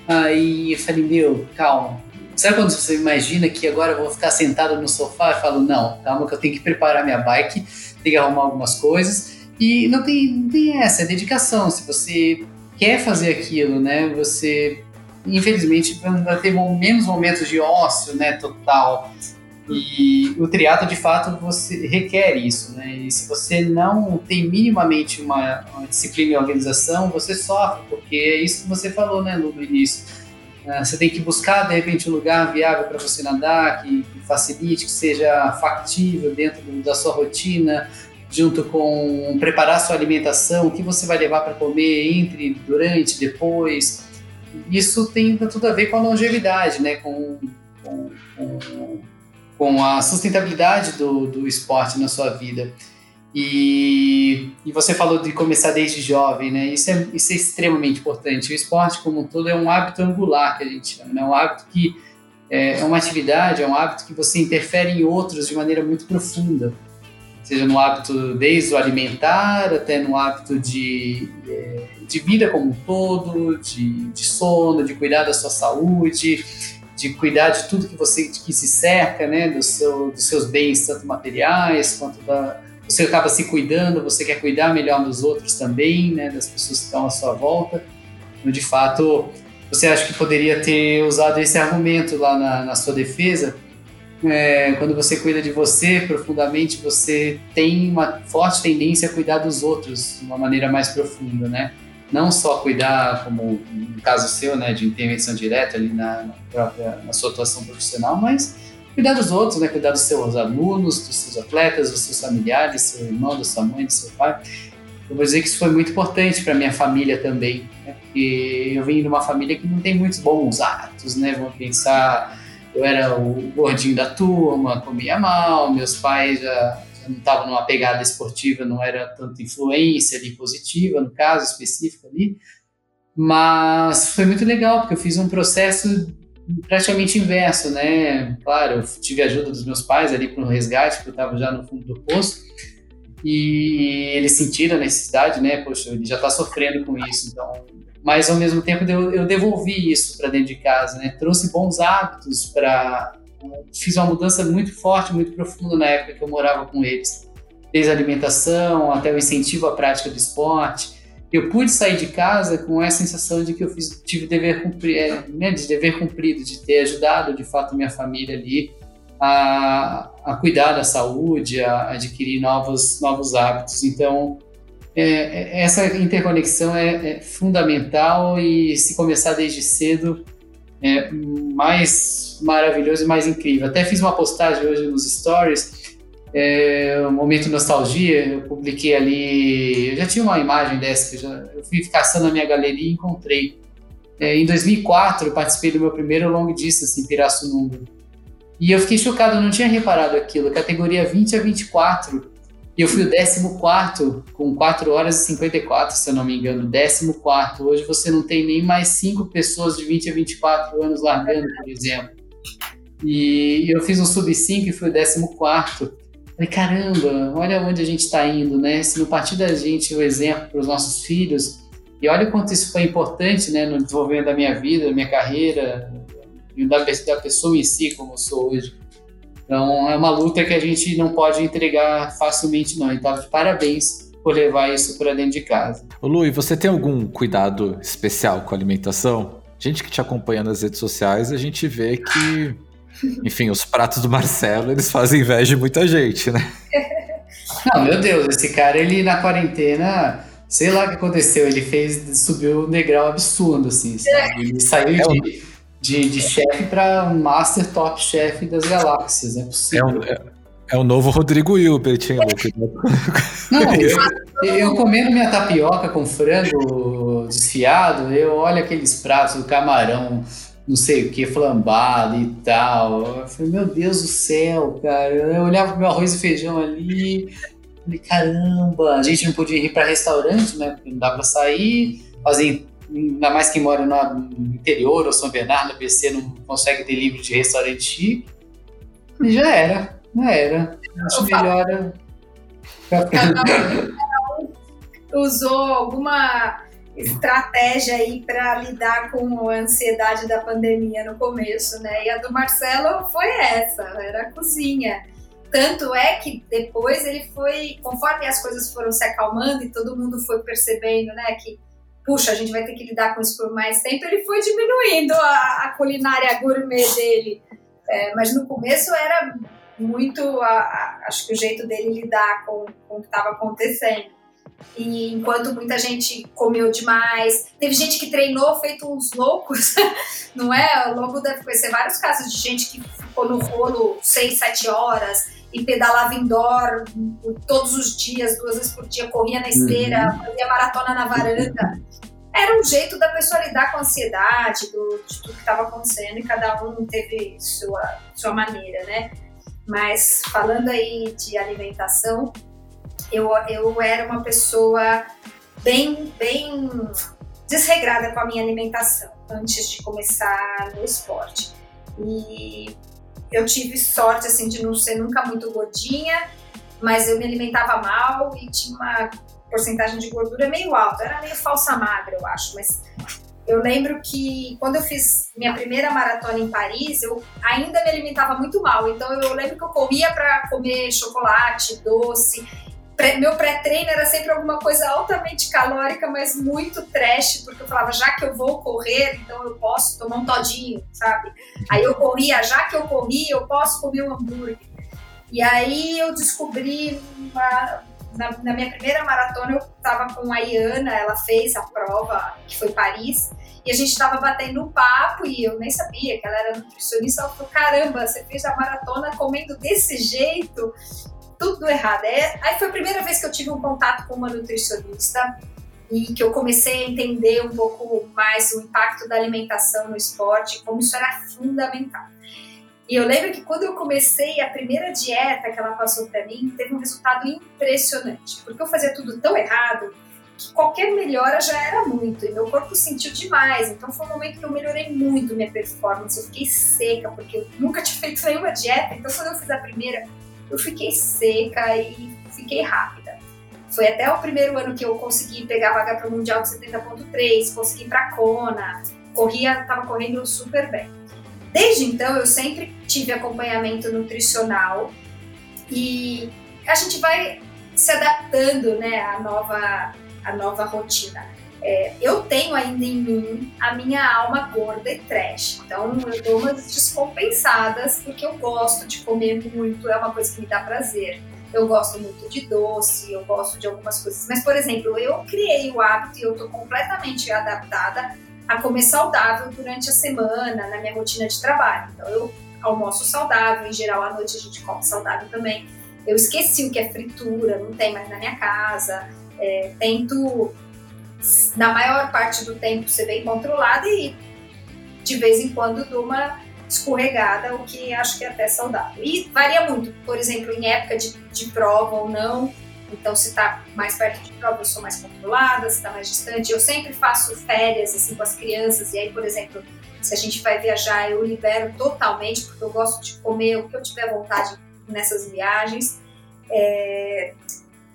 Aí eu falei, meu, calma, Sabe quando você imagina que agora eu vou ficar sentado no sofá e falo, não, calma que eu tenho que preparar minha bike, tenho que arrumar algumas coisas. E não tem, não tem essa, é dedicação. Se você quer fazer aquilo, né, você infelizmente vai ter menos momentos de ócio, né, total. E o triatlo, de fato, você requer isso, né? E se você não tem minimamente uma, uma disciplina e organização, você sofre, porque é isso que você falou, né, no início é, você tem que buscar, de repente, um lugar viável para você nadar, que, que, facilite, que seja factível dentro do, da sua rotina, junto com preparar sua alimentação, o que você vai levar para comer entre, durante, depois. Isso tem tudo a ver com a longevidade, né? com, com, com, com a sustentabilidade do, do esporte na sua vida. E, e você falou de começar desde jovem, né? Isso é, isso é extremamente importante. O esporte, como um todo, é um hábito angular que a gente chama, né? É um hábito que é, é uma atividade, é um hábito que você interfere em outros de maneira muito profunda. Seja no hábito desde o alimentar até no hábito de, é, de vida como um todo, de, de sono, de cuidar da sua saúde, de cuidar de tudo que você que se cerca, né? Do seu, dos seus bens, tanto materiais quanto da, você acaba se cuidando, você quer cuidar melhor dos outros também, né, das pessoas que estão à sua volta. De fato, você acha que poderia ter usado esse argumento lá na, na sua defesa? É, quando você cuida de você profundamente, você tem uma forte tendência a cuidar dos outros de uma maneira mais profunda, né? Não só cuidar, como no caso seu, né, de intervenção direta ali na, própria na sua atuação profissional, mas cuidar dos outros, né? Cuidar dos seus alunos, dos seus atletas, dos seus familiares, seu irmão, da sua mãe, do seu pai. Eu vou dizer que isso foi muito importante para minha família também, né? porque eu vim de uma família que não tem muitos bons hábitos, né? Vamos pensar, eu era o gordinho da turma, comia mal, meus pais já não estavam numa pegada esportiva, não era tanta influência ali positiva, no caso específico ali, mas foi muito legal, porque eu fiz um processo praticamente inverso, né? Claro, eu tive ajuda dos meus pais ali para o resgate, porque eu estava já no fundo do poço, e eles sentiram a necessidade, né? Poxa, ele já está sofrendo com isso, então. Mas ao mesmo tempo eu, eu devolvi isso para dentro de casa, né? Trouxe bons hábitos para. Fiz uma mudança muito forte, muito profunda na época que eu morava com eles. Desde a alimentação até o incentivo à prática do esporte. Eu pude sair de casa com essa sensação de que eu fiz, tive dever cumprir, é, né, de dever cumprido, de ter ajudado de fato minha família ali a, a cuidar da saúde, a adquirir novos, novos hábitos. Então, é, é, essa interconexão é, é, fundamental e se começar desde cedo é mais maravilhoso e mais incrível. Até fiz uma postagem hoje nos stories, é, um momento nostalgia, eu publiquei ali, eu já tinha uma imagem dessa, que eu, já, eu fui caçando na minha galeria e encontrei. É, em 2004, eu participei do meu primeiro long distance em Pirassununga. E eu fiquei chocado, eu não tinha reparado aquilo. Categoria 20 a 24. E eu fui o 14 com 4 horas e 54, se eu não me engano. 14. Hoje você não tem nem mais 5 pessoas de 20 a 24 anos largando, por exemplo. E eu fiz um sub-5 e fui o 14. Falei, caramba, olha onde a gente está indo, né? Se não partir da gente o exemplo para os nossos filhos, e olha o quanto isso foi importante, né, no desenvolvimento da minha vida, da minha carreira, da pessoa em si, como eu sou hoje. Então, é uma luta que a gente não pode entregar facilmente, não. Então, parabéns por levar isso para dentro de casa. Ô Lu, e você tem algum cuidado especial com a alimentação? Gente que te acompanha nas redes sociais, a gente vê que, *laughs* enfim, os pratos do Marcelo, eles fazem inveja de muita gente, né? *laughs* Não, meu Deus, esse cara, ele na quarentena, sei lá o que aconteceu, ele fez, subiu um degrau absurdo, assim, sabe? Ele saiu é de de, de chefe para um Master Top Chef das galáxias, é possível. É, um, é, é o novo Rodrigo Hilbert, hein, Não, eu, eu comendo minha tapioca com frango desfiado, eu olho aqueles pratos do camarão, não sei o que, flambado e tal. Eu falei, meu Deus do céu, cara. Eu olhava pro meu arroz e feijão ali, falei, caramba, a gente não podia ir para restaurante, né? Porque não dá para sair, fazer ainda mais quem mora no interior ou São Bernardo, BC, não consegue ter livro de restaurante chique. E já era, já era. Acho melhor. usou alguma estratégia aí para lidar com a ansiedade da pandemia no começo, né? E a do Marcelo foi essa, era a cozinha. Tanto é que depois ele foi, conforme as coisas foram se acalmando e todo mundo foi percebendo, né, que puxa, a gente vai ter que lidar com isso por mais tempo, ele foi diminuindo a, a culinária gourmet dele. É, mas no começo era muito, a, a, acho que o jeito dele lidar com, com o que estava acontecendo. E enquanto muita gente comeu demais, teve gente que treinou feito uns loucos, *laughs* não é? O Lobo deve conhecer vários casos de gente que ficou no rolo 6, 7 horas, e pedalava indoor todos os dias, duas vezes por dia, corria na esteira, uhum. fazia maratona na varanda. Era um jeito da pessoa lidar com a ansiedade, do, de tudo que estava acontecendo, e cada um teve sua, sua maneira, né? Mas falando aí de alimentação, eu, eu era uma pessoa bem, bem desregrada com a minha alimentação antes de começar no esporte. E eu tive sorte assim de não ser nunca muito gordinha, mas eu me alimentava mal e tinha uma porcentagem de gordura meio alta. Era meio falsa magra, eu acho, mas eu lembro que quando eu fiz minha primeira maratona em Paris, eu ainda me alimentava muito mal. Então eu lembro que eu corria para comer chocolate, doce, pré, meu pré-treino era sempre alguma coisa altamente calórica, mas muito trash, porque eu falava, já que eu vou correr, então eu posso tomar um todinho, sabe? Aí eu corria, já que eu corri, eu posso comer um hambúrguer. E aí eu descobri uma, na, na, minha primeira maratona eu estava com a Iana, ela fez a prova, que foi Paris, e a gente estava batendo um papo e eu nem sabia que ela era nutricionista. Ela falou: caramba, você fez a maratona comendo desse jeito? Tudo errado. É, aí foi a primeira vez que eu tive um contato com uma nutricionista e que eu comecei a entender um pouco mais o impacto da alimentação no esporte, como isso era fundamental. E eu lembro que quando eu comecei a primeira dieta que ela passou para mim, teve um resultado impressionante, porque eu fazia tudo tão errado que qualquer melhora já era muito, e meu corpo sentiu demais. Então foi um momento que eu melhorei muito minha performance. Eu fiquei seca, porque eu nunca tinha *laughs* feito nenhuma dieta, então quando eu fiz a primeira, eu fiquei seca e fiquei rápida. Foi até o primeiro ano que eu consegui pegar a vaga para o Mundial de 70.3, consegui ir para Kona, corria, estava correndo super bem. Desde então, eu sempre tive acompanhamento nutricional e a gente vai se adaptando né, à, nova, à nova rotina. É, eu tenho ainda em mim a minha alma gorda e trash. Então eu dou umas descompensadas porque eu gosto de comer muito, é uma coisa que me dá prazer. Eu gosto muito de doce, eu gosto de algumas coisas. Mas, por exemplo, eu criei o hábito e eu estou completamente adaptada a comer saudável durante a semana, na minha rotina de trabalho. Então, eu almoço saudável, em geral, à noite a gente come saudável também. Eu esqueci o que é fritura, não tem mais na minha casa. É, tento, na maior parte do tempo, ser bem controlada e de vez em quando dou uma escorregada, o que acho que é até saudável. E varia muito, por exemplo, em época de, de prova ou não, então, se está mais perto de prova, eu sou mais controlada, se está mais distante. Eu sempre faço férias assim, com as crianças, e aí, por exemplo, se a gente vai viajar, eu libero totalmente, porque eu gosto de comer o que eu tiver vontade nessas viagens. É...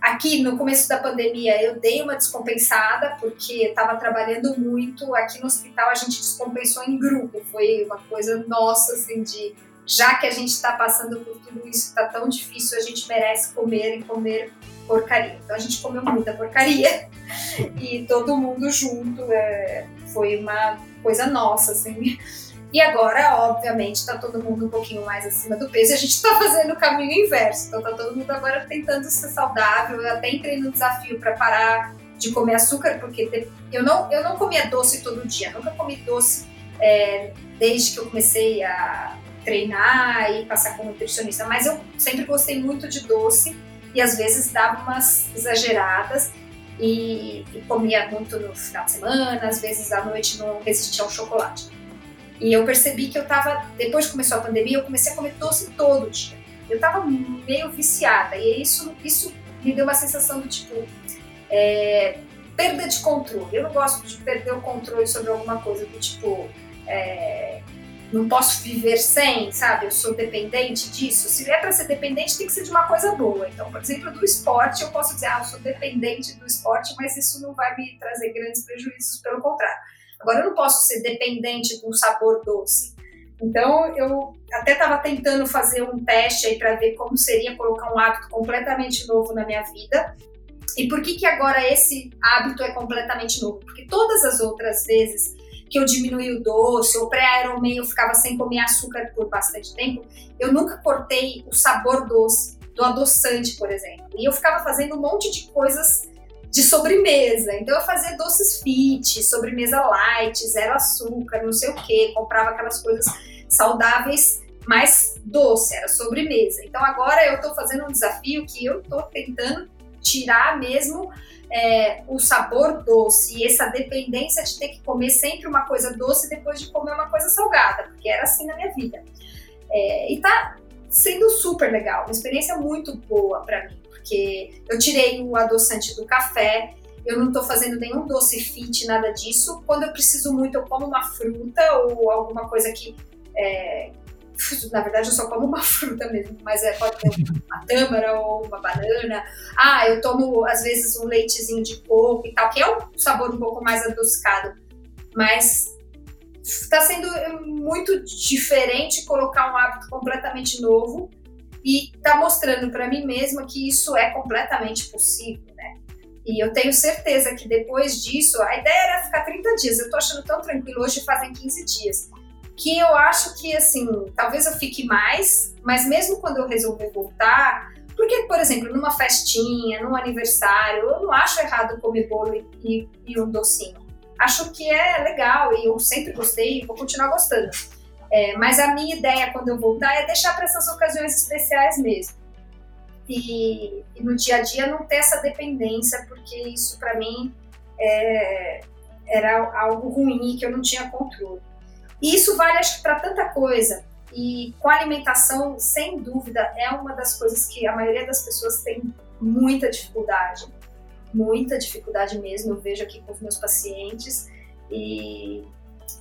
Aqui, no começo da pandemia, eu dei uma descompensada, porque estava trabalhando muito. Aqui no hospital, a gente descompensou em grupo. Foi uma coisa nossa, assim, de já que a gente está passando por tudo isso, está tão difícil, a gente merece comer e comer porcaria. Então a gente comeu muita porcaria *laughs* e todo mundo junto é, foi uma coisa nossa, assim. E agora, obviamente, está todo mundo um pouquinho mais acima do peso a gente está fazendo o caminho inverso. Então está todo mundo agora tentando ser saudável. Eu até entrei no desafio para parar de comer açúcar, porque eu não, eu não comia doce todo dia, nunca comi doce é, desde que eu comecei a treinar e passar como nutricionista, mas eu sempre gostei muito de doce e às vezes dava umas exageradas e, e comia muito no final de semana, às vezes à noite não resistia ao chocolate. E eu percebi que eu tava, depois que começou a pandemia, eu comecei a comer doce todo dia. Eu tava meio viciada e isso, isso me deu uma sensação do tipo, é, perda de controle. Eu não gosto de perder o controle sobre alguma coisa do tipo, é, não posso viver sem, sabe? Eu sou dependente disso. Se é para ser dependente, tem que ser de uma coisa boa. Então, por exemplo, do esporte, eu posso dizer, ah, eu sou dependente do esporte, mas isso não vai me trazer grandes prejuízos, pelo contrário. Agora, eu não posso ser dependente de um sabor doce. Então, eu até estava tentando fazer um teste aí para ver como seria colocar um hábito completamente novo na minha vida. E por que que agora esse hábito é completamente novo? Porque todas as outras vezes que eu diminuí o doce, ou pré-Ironman eu ficava sem comer açúcar por bastante tempo, eu nunca cortei o sabor doce do adoçante, por exemplo. E eu ficava fazendo um monte de coisas de sobremesa. Então eu fazia doces fit, sobremesa light, zero açúcar, não sei o que, comprava aquelas coisas saudáveis mais doce, era sobremesa. Então agora eu tô fazendo um desafio que eu tô tentando tirar mesmo é, o sabor doce e essa dependência de ter que comer sempre uma coisa doce depois de comer uma coisa salgada, porque era assim na minha vida. É, e tá sendo super legal, uma experiência muito boa para mim, porque eu tirei o adoçante do café, eu não tô fazendo nenhum doce fit, nada disso. Quando eu preciso muito, eu como uma fruta ou alguma coisa que, é, na verdade eu só como uma *laughs* fruta mesmo, mas é, pode ter uma tâmara ou uma banana. Ah, eu tomo às vezes um leitezinho de coco e tal, que é um sabor um pouco mais adocicado, mas está sendo muito diferente colocar um hábito completamente novo e está mostrando para mim mesma que isso é completamente possível, né? E eu tenho certeza que depois disso, a ideia era ficar 30 dias. Eu tô achando tão tranquilo, hoje fazem 15 dias. Que eu acho que, assim, talvez eu fique mais, mas mesmo quando eu resolver voltar, porque, por exemplo, numa festinha, num aniversário, eu não acho errado comer bolo e, e um docinho. Acho que é legal e eu sempre gostei e vou continuar gostando. É, mas a minha ideia quando eu voltar é deixar para essas ocasiões especiais mesmo. E, e, no dia a dia não ter essa dependência, porque isso para mim é, era algo ruim que eu não tinha controle. E isso vale, acho que, para tanta coisa. E com alimentação, sem dúvida, é uma das coisas que a maioria das pessoas tem muita dificuldade. Muita dificuldade mesmo, eu vejo aqui com os meus pacientes. E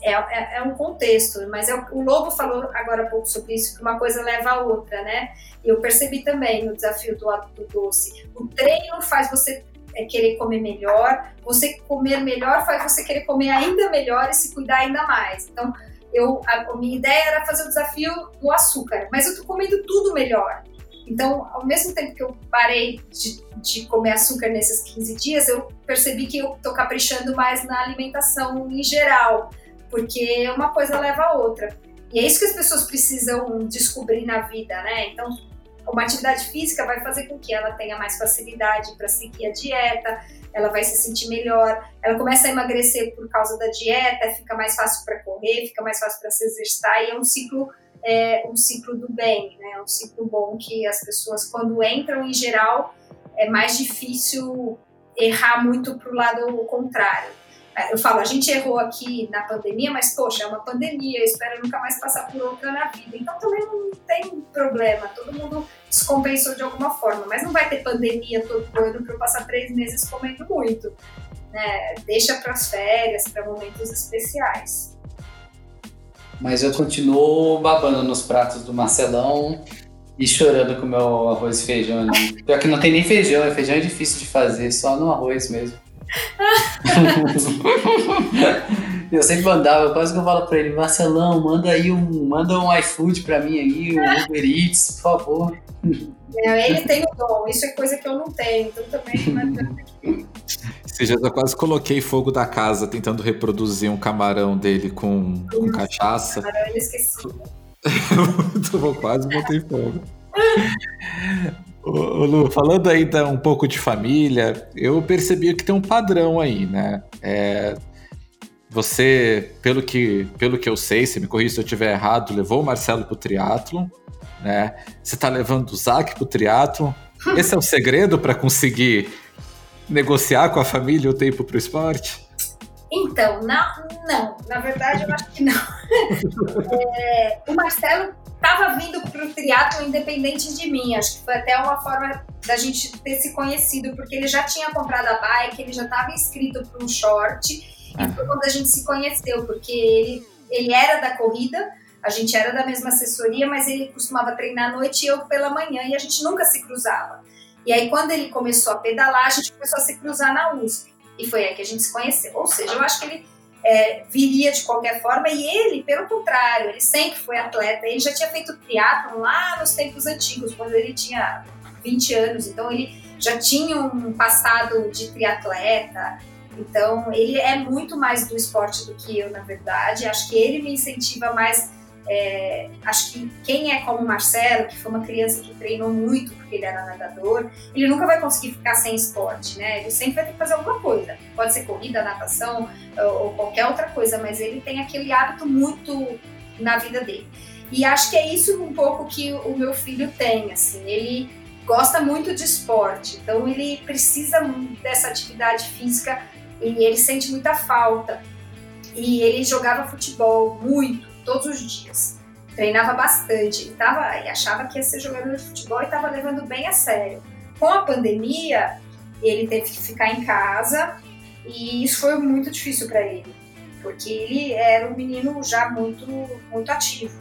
é, é, é, um contexto, mas é, o Lobo falou agora há pouco sobre isso, que uma coisa leva a outra, né? E eu percebi também no desafio do, do doce. O treino faz você é, querer comer melhor, você comer melhor faz você querer comer ainda melhor e se cuidar ainda mais. Então, eu, a, a minha ideia era fazer o desafio do açúcar, mas eu tô comendo tudo melhor. Então, ao mesmo tempo que eu parei de, de, comer açúcar nesses 15 dias, eu percebi que eu tô caprichando mais na alimentação em geral porque uma coisa leva a outra. E é isso que as pessoas precisam descobrir na vida, né? Então, uma atividade física vai fazer com que ela tenha mais facilidade para seguir a dieta, ela vai se sentir melhor, ela começa a emagrecer por causa da dieta, fica mais fácil para correr, fica mais fácil para se exercitar e é um ciclo é um ciclo do bem, né? É um ciclo bom que as pessoas quando entram em geral é mais difícil errar muito para o lado contrário. É, eu falo, a gente errou aqui na pandemia, mas poxa, é uma pandemia, eu espero nunca mais passar por outra na vida. Então também não tem problema, todo mundo descompensou de alguma forma, mas não vai ter pandemia todo ano para eu passar três meses comendo muito. Né? Deixa para as férias, para momentos especiais. Mas eu continuo babando nos pratos do Marcelão e chorando com o meu arroz e feijão. Pior que não tem nem feijão, é feijão é difícil de fazer, só no arroz mesmo. Eu sempre mandava, quase que eu falo pra ele, Marcelão, manda aí um, manda um iFood pra mim aí, um Uber Eats, por favor. É, ele tem o dom, isso é coisa que eu não tenho, então também não Seja, eu quase coloquei fogo da casa tentando reproduzir um camarão dele com, com cachaça. Camarão, eu esqueci. *laughs* Bom, quase botei fogo. Ô, Lu, falando ainda um pouco de família, eu percebi que tem um padrão aí, né? É, você, pelo que, pelo que eu sei, se me corrija se eu estiver errado, levou o Marcelo pro triatlo, né? Você tá levando o Zac pro triatlo. Esse é o segredo para conseguir negociar com a família o tempo pro esporte? Então, não, não, na verdade eu acho que não. *laughs* é, o Marcelo estava vindo para o triatlo independente de mim. Acho que foi até uma forma da gente ter se conhecido, porque ele já tinha comprado a bike, ele já estava inscrito para um short, e foi quando a gente se conheceu, porque ele, ele era da corrida, a gente era da mesma assessoria, mas ele costumava treinar à noite e eu pela manhã, e a gente nunca se cruzava. E aí, quando ele começou a pedalar, a gente começou a se cruzar na USP. E foi aí que a gente se conheceu. Ou seja, eu acho que ele é, viria de qualquer forma, e ele, pelo contrário, ele sempre foi atleta, ele já tinha feito triatlon lá nos tempos antigos, quando ele tinha 20 anos, então ele já tinha um passado de triatleta, então ele é muito mais do esporte do que eu, na verdade, acho que ele me incentiva mais é, acho que quem é como o Marcelo, que foi uma criança que treinou muito porque ele era nadador, ele nunca vai conseguir ficar sem esporte, né? Ele sempre vai ter que fazer alguma coisa. Pode ser corrida, natação ou qualquer outra coisa, mas ele tem aquele hábito muito na vida dele. E acho que é isso um pouco que o meu filho tem, assim, ele gosta muito de esporte, então ele precisa dessa atividade física e ele sente muita falta. E ele jogava futebol muito, todos os dias. Treinava bastante e, tava, e achava que ia ser jogador de futebol e estava levando bem a sério. Com a pandemia, ele teve que ficar em casa e isso foi muito difícil para ele, porque ele era um menino já muito, muito ativo.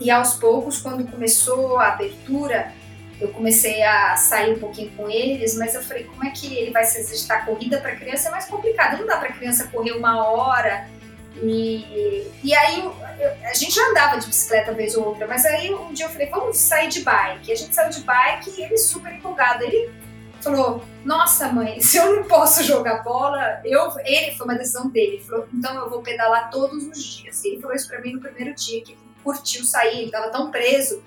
E aos poucos, quando começou a abertura, eu comecei a sair um pouquinho com eles, mas eu falei, como é que ele vai se exercitar? Corrida para criança é mais complicado, não dá para criança correr uma hora E, e aí eu, a gente já andava de bicicleta vez ou outra, mas aí um dia eu falei, vamos sair de bike. A gente saiu de bike e ele super empolgado. Ele falou, nossa mãe, *laughs* se eu não posso jogar bola, eu, ele foi uma decisão dele. Ele falou, então eu vou pedalar todos os dias. Ele falou isso pra mim no primeiro dia, que curtiu sair, ele tava tão preso.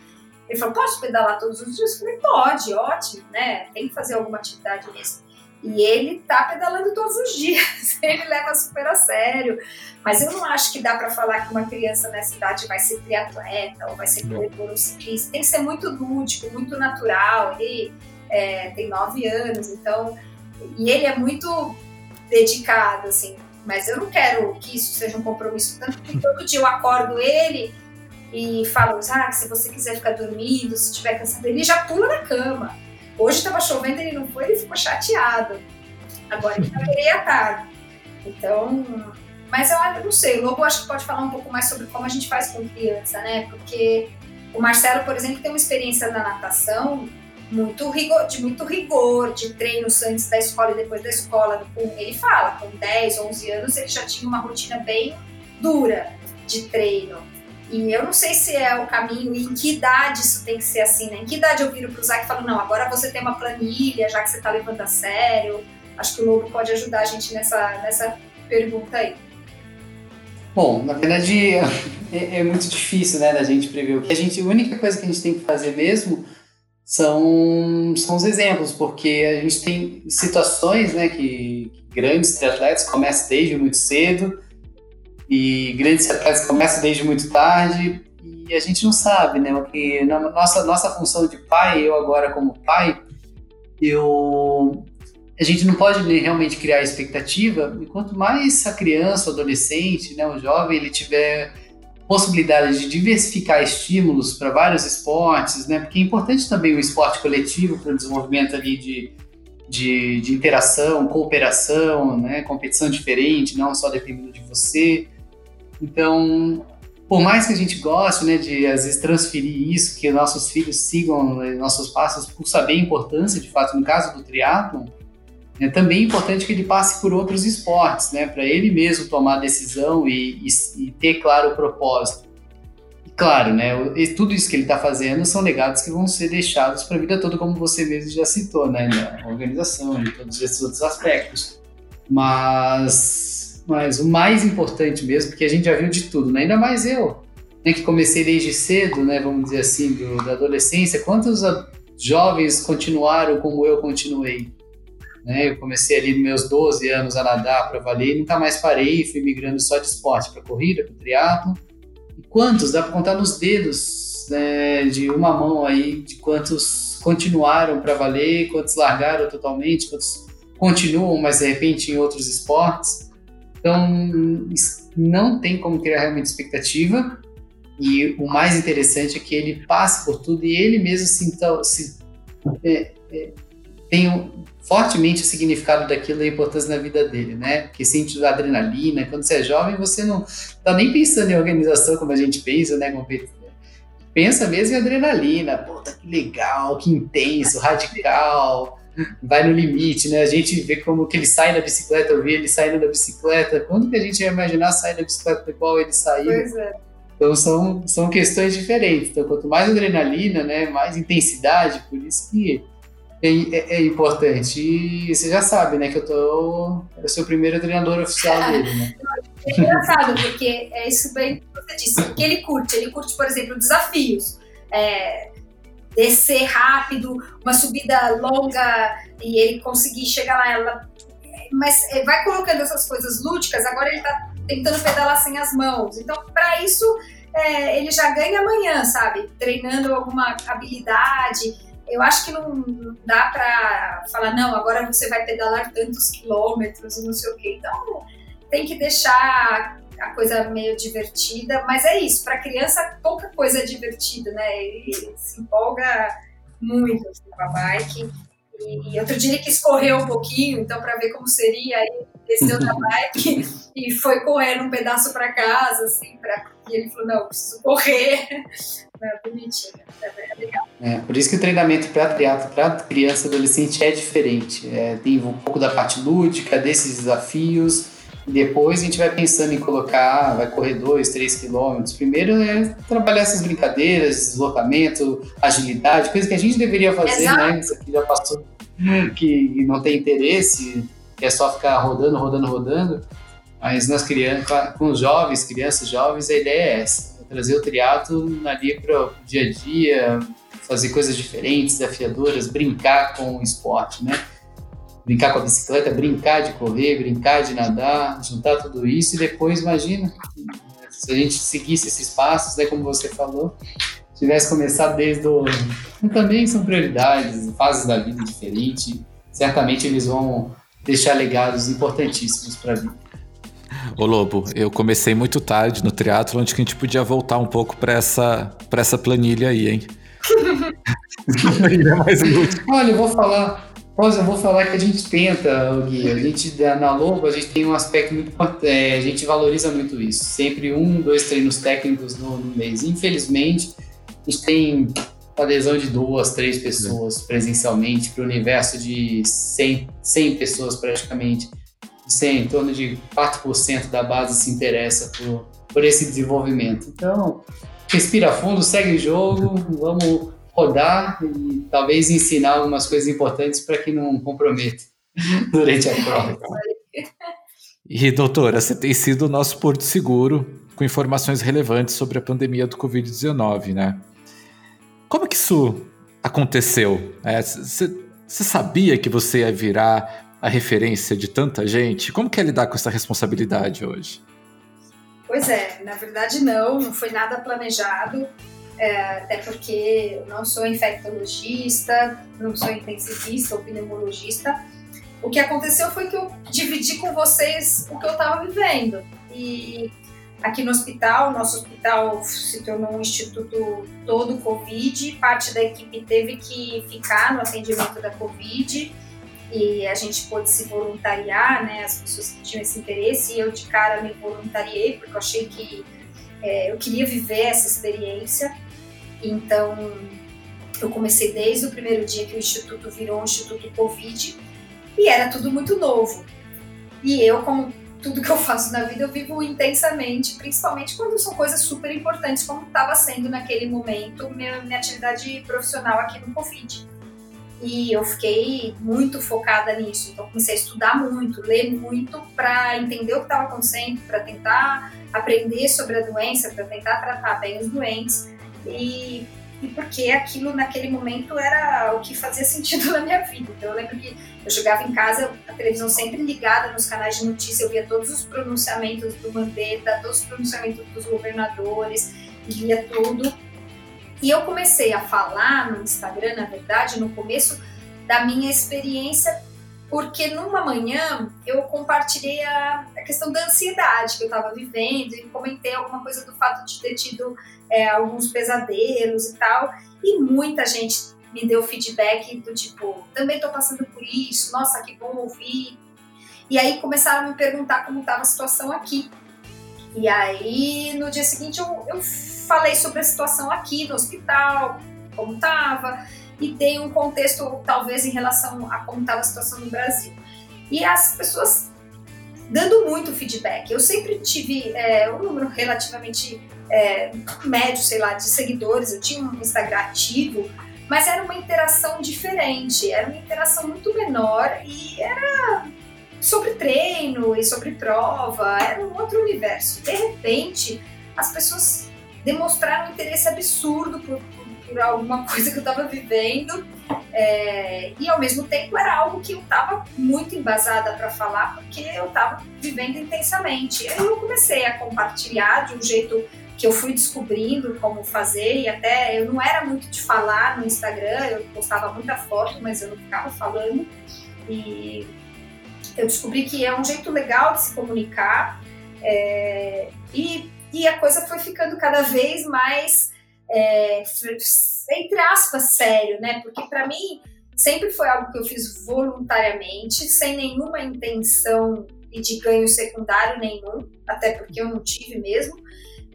Ele falou, posso pedalar todos os dias? Eu falei, pode, ótimo, né? Tem que fazer alguma atividade mesmo. E ele tá pedalando todos os dias, *laughs* ele leva super a sério. Mas eu não acho que dá para falar que uma criança nessa idade vai ser triatleta ou vai ser corredor ou ciclista. Tem que ser muito lúdico, muito natural. Ele é, tem nove anos, então. E ele é muito dedicado, assim. Mas eu não quero que isso seja um compromisso. Tanto que todo dia eu acordo ele e falo, ah, se você quiser ficar dormindo, se estiver cansado, ele já pula na cama. Hoje estava chovendo, ele não foi, ele ficou chateado. Agora ele vai querer tarde. Então, mas eu não sei, o Lobo acho que pode falar um pouco mais sobre como a gente faz com criança, né? Porque o Marcelo, por exemplo, tem uma experiência na natação muito rigor, de muito rigor, de treinos antes da escola e depois da escola. Ele fala, com 10, 11 anos, ele já tinha uma rotina bem dura de treino. E eu não sei se é o caminho e em que idade isso tem que ser assim, né? Em que idade eu viro pro Zac e falo, não, agora você tem uma planilha, já que você tá levando a sério. Acho que o Lobo pode ajudar a gente nessa, nessa pergunta aí. Bom, na verdade *laughs* é, é, muito difícil, né, da gente prever o a gente, a única coisa que a gente tem que fazer mesmo são, são os exemplos, porque a gente tem situações, né, que, que grandes atletas começam desde muito cedo e grandes atletas começam desde muito tarde e a gente não sabe, né, porque na nossa nossa função de pai, eu agora como pai, eu a gente não pode realmente criar expectativa, e quanto mais a criança, o adolescente, né, o jovem, ele tiver possibilidade de diversificar estímulos para vários esportes, né, porque é importante também o esporte coletivo para o desenvolvimento ali de, de, de, interação, cooperação, né, competição diferente, não só dependendo de você. Então, por mais que a gente goste, né, de às vezes transferir isso, que nossos filhos sigam né, nossos passos por saber a importância, de fato, no caso do triatlon, é também importante que ele passe por outros esportes, né, para ele mesmo tomar decisão e, e, e, ter claro o propósito. E claro, né, tudo isso que ele está fazendo são legados que vão ser deixados para a vida toda, como você mesmo já citou, né, na organização e todos esses outros aspectos. Mas, mas o mais importante mesmo, porque a gente já viu de tudo, né, ainda mais eu, né, que comecei desde cedo, né, vamos dizer assim, do, da adolescência, quantos jovens continuaram como eu continuei? Né? Eu comecei ali nos meus 12 anos a nadar para valer nunca mais parei, fui migrando só de esporte para corrida, para triatlo. E quantos? Dá para contar nos dedos né, de uma mão aí, de quantos continuaram para valer, quantos largaram totalmente, quantos continuam, mas de repente em outros esportes. Então, não tem como criar realmente expectativa. E o mais interessante é que ele passe por tudo e ele mesmo se, então, se é, é, tem fortemente o significado daquilo e a importância na vida dele, né? Porque sente adrenalina, quando você é jovem, você não tá nem pensando em organização como a gente pensa, né? Pensa mesmo em adrenalina, puta que legal, que intenso, radical, vai no limite, né? A gente vê como que ele sai da bicicleta, eu vi ele saindo da bicicleta, quando que a gente ia imaginar sair da bicicleta igual ele saiu? Pois é. Então são, são questões diferentes. Então, quanto mais adrenalina, né, mais intensidade, por isso que é, é, é, importante. E você já sabe, né, que eu tô. Eu sou o primeiro treinador oficial *laughs* dele, né? É engraçado, porque é isso bem que você disse, que ele curte. Ele curte, por exemplo, desafios. É, descer rápido, uma subida longa e ele conseguir chegar lá. Ela, mas é, vai colocando essas coisas lúdicas, agora ele tá tentando pedalar sem as mãos. Então, para isso, é, ele já ganha amanhã, sabe? Treinando alguma habilidade eu acho que não dá para falar, não, agora você vai pedalar tantos quilômetros e não sei o quê. Então, tem que deixar a coisa meio divertida, mas é isso, para criança pouca coisa é divertida, né? Ele se empolga muito assim, com a bike. E outro dia ele quis correr um pouquinho, então para ver como seria, aí desceu da *laughs* bike e foi correr um pedaço para casa, assim, pra... e ele falou, não, preciso correr. *laughs* É bonitinho, é legal. É, por isso que o treinamento para triatlo para criança e adolescente é diferente. É, tem um pouco da parte lúdica, desses desafios, Depois a gente vai pensando em colocar, vai correr dois, três quilômetros. Primeiro é trabalhar essas brincadeiras, deslocamento, agilidade, coisa que a gente deveria fazer, né? Exato. né? Isso aqui já passou, que não tem interesse, que é só ficar rodando, rodando, rodando. Mas nas crianças, com os jovens, crianças jovens, a ideia é essa: é trazer o triatlo ali para o dia a dia, fazer coisas diferentes, desafiadoras, brincar com o esporte, né? Brincar com a bicicleta, brincar de correr, brincar de nadar, juntar tudo isso e depois, imagina, se a gente seguisse esses passos, né, como você falou, tivesse começado desde o... Também são prioridades, fases da vida diferentes, certamente eles vão deixar legados importantíssimos para a vida. Ô Lobo, eu comecei muito tarde no triatlo, onde que a gente podia voltar um pouco para essa, essa planilha aí, hein? *laughs* *laughs* Olha, eu vou falar, Pois eu vou falar que a gente tenta, Gui. A gente, na Lobo, a gente tem um aspecto muito é, a gente valoriza muito isso. Sempre um, dois treinos técnicos no, no mês. Infelizmente, a gente tem adesão de duas, três pessoas presencialmente para o universo de 100, 100 pessoas praticamente. 100, em torno de 4% da base se interessa por, por esse desenvolvimento. Então, respira fundo, segue o jogo, vamos rodar e talvez ensinar algumas coisas importantes para que não comprometa *laughs* durante a prova. E, doutora, você tem sido o nosso porto seguro com informações relevantes sobre a pandemia do Covid-19, né? Como que isso aconteceu? Você é, sabia que você ia virar a referência de tanta gente? Como que é lidar com essa responsabilidade hoje? Pois é, na verdade não, não foi nada planejado é, até porque eu não sou infectologista, não sou intensivista ou pneumologista. O que aconteceu foi que eu dividi com vocês o que eu estava vivendo. E aqui no hospital, nosso hospital se tornou um instituto todo Covid, parte da equipe teve que ficar no atendimento da Covid e a gente pôde se voluntariar, né, as pessoas que tinham esse interesse, e eu de cara me voluntariei porque eu achei que é, eu queria viver essa experiência. Então, eu comecei desde o primeiro dia que o Instituto virou um Instituto Covid e era tudo muito novo. E eu, como tudo que eu faço na vida, eu vivo intensamente, principalmente quando são coisas super importantes, como estava sendo naquele momento minha, minha atividade profissional aqui no Covid. E eu fiquei muito focada nisso. Então, comecei a estudar muito, ler muito para entender o que estava acontecendo, para tentar aprender sobre a doença, para tentar tratar bem os doentes e, e porque aquilo naquele momento era o que fazia *laughs* sentido na minha vida. Então eu lembro que eu chegava em casa, a televisão sempre ligada nos canais de notícia, eu via todos os pronunciamentos do Mandetta, todos os pronunciamentos dos governadores, via tudo. E eu comecei a falar no Instagram, na verdade, no começo da minha experiência porque numa manhã eu compartilhei a, a questão da ansiedade que eu estava vivendo e comentei alguma coisa do fato de ter tido é, alguns pesadelos e tal. E muita gente me deu feedback do tipo, também estou passando por isso, nossa, que bom ouvir. E aí começaram a me perguntar como estava a situação aqui. E aí no dia seguinte eu, eu falei sobre a situação aqui no hospital, como estava e dei um contexto, talvez, em relação a como estava a situação no Brasil. E as pessoas dando muito feedback. Eu sempre tive é, um número relativamente é, médio, sei lá, de seguidores. Eu tinha um Instagram ativo, mas era uma interação diferente, era uma interação muito menor e era sobre treino e sobre prova, era um outro universo. De repente, as pessoas demonstraram um interesse absurdo por, por alguma *laughs* coisa que eu estava vivendo é, e ao mesmo tempo era algo que eu estava muito embasada para falar porque eu estava vivendo intensamente. Aí eu comecei a compartilhar de um jeito que eu fui descobrindo como fazer e até eu não era muito de falar no Instagram, eu postava muita foto, mas eu não ficava falando e eu descobri que é um jeito legal de se comunicar é, e, e a coisa foi ficando cada vez mais é, entre aspas, sério, né? Porque para mim sempre foi algo que eu fiz voluntariamente, sem nenhuma intenção e de ganho secundário nenhum, até porque eu não tive mesmo.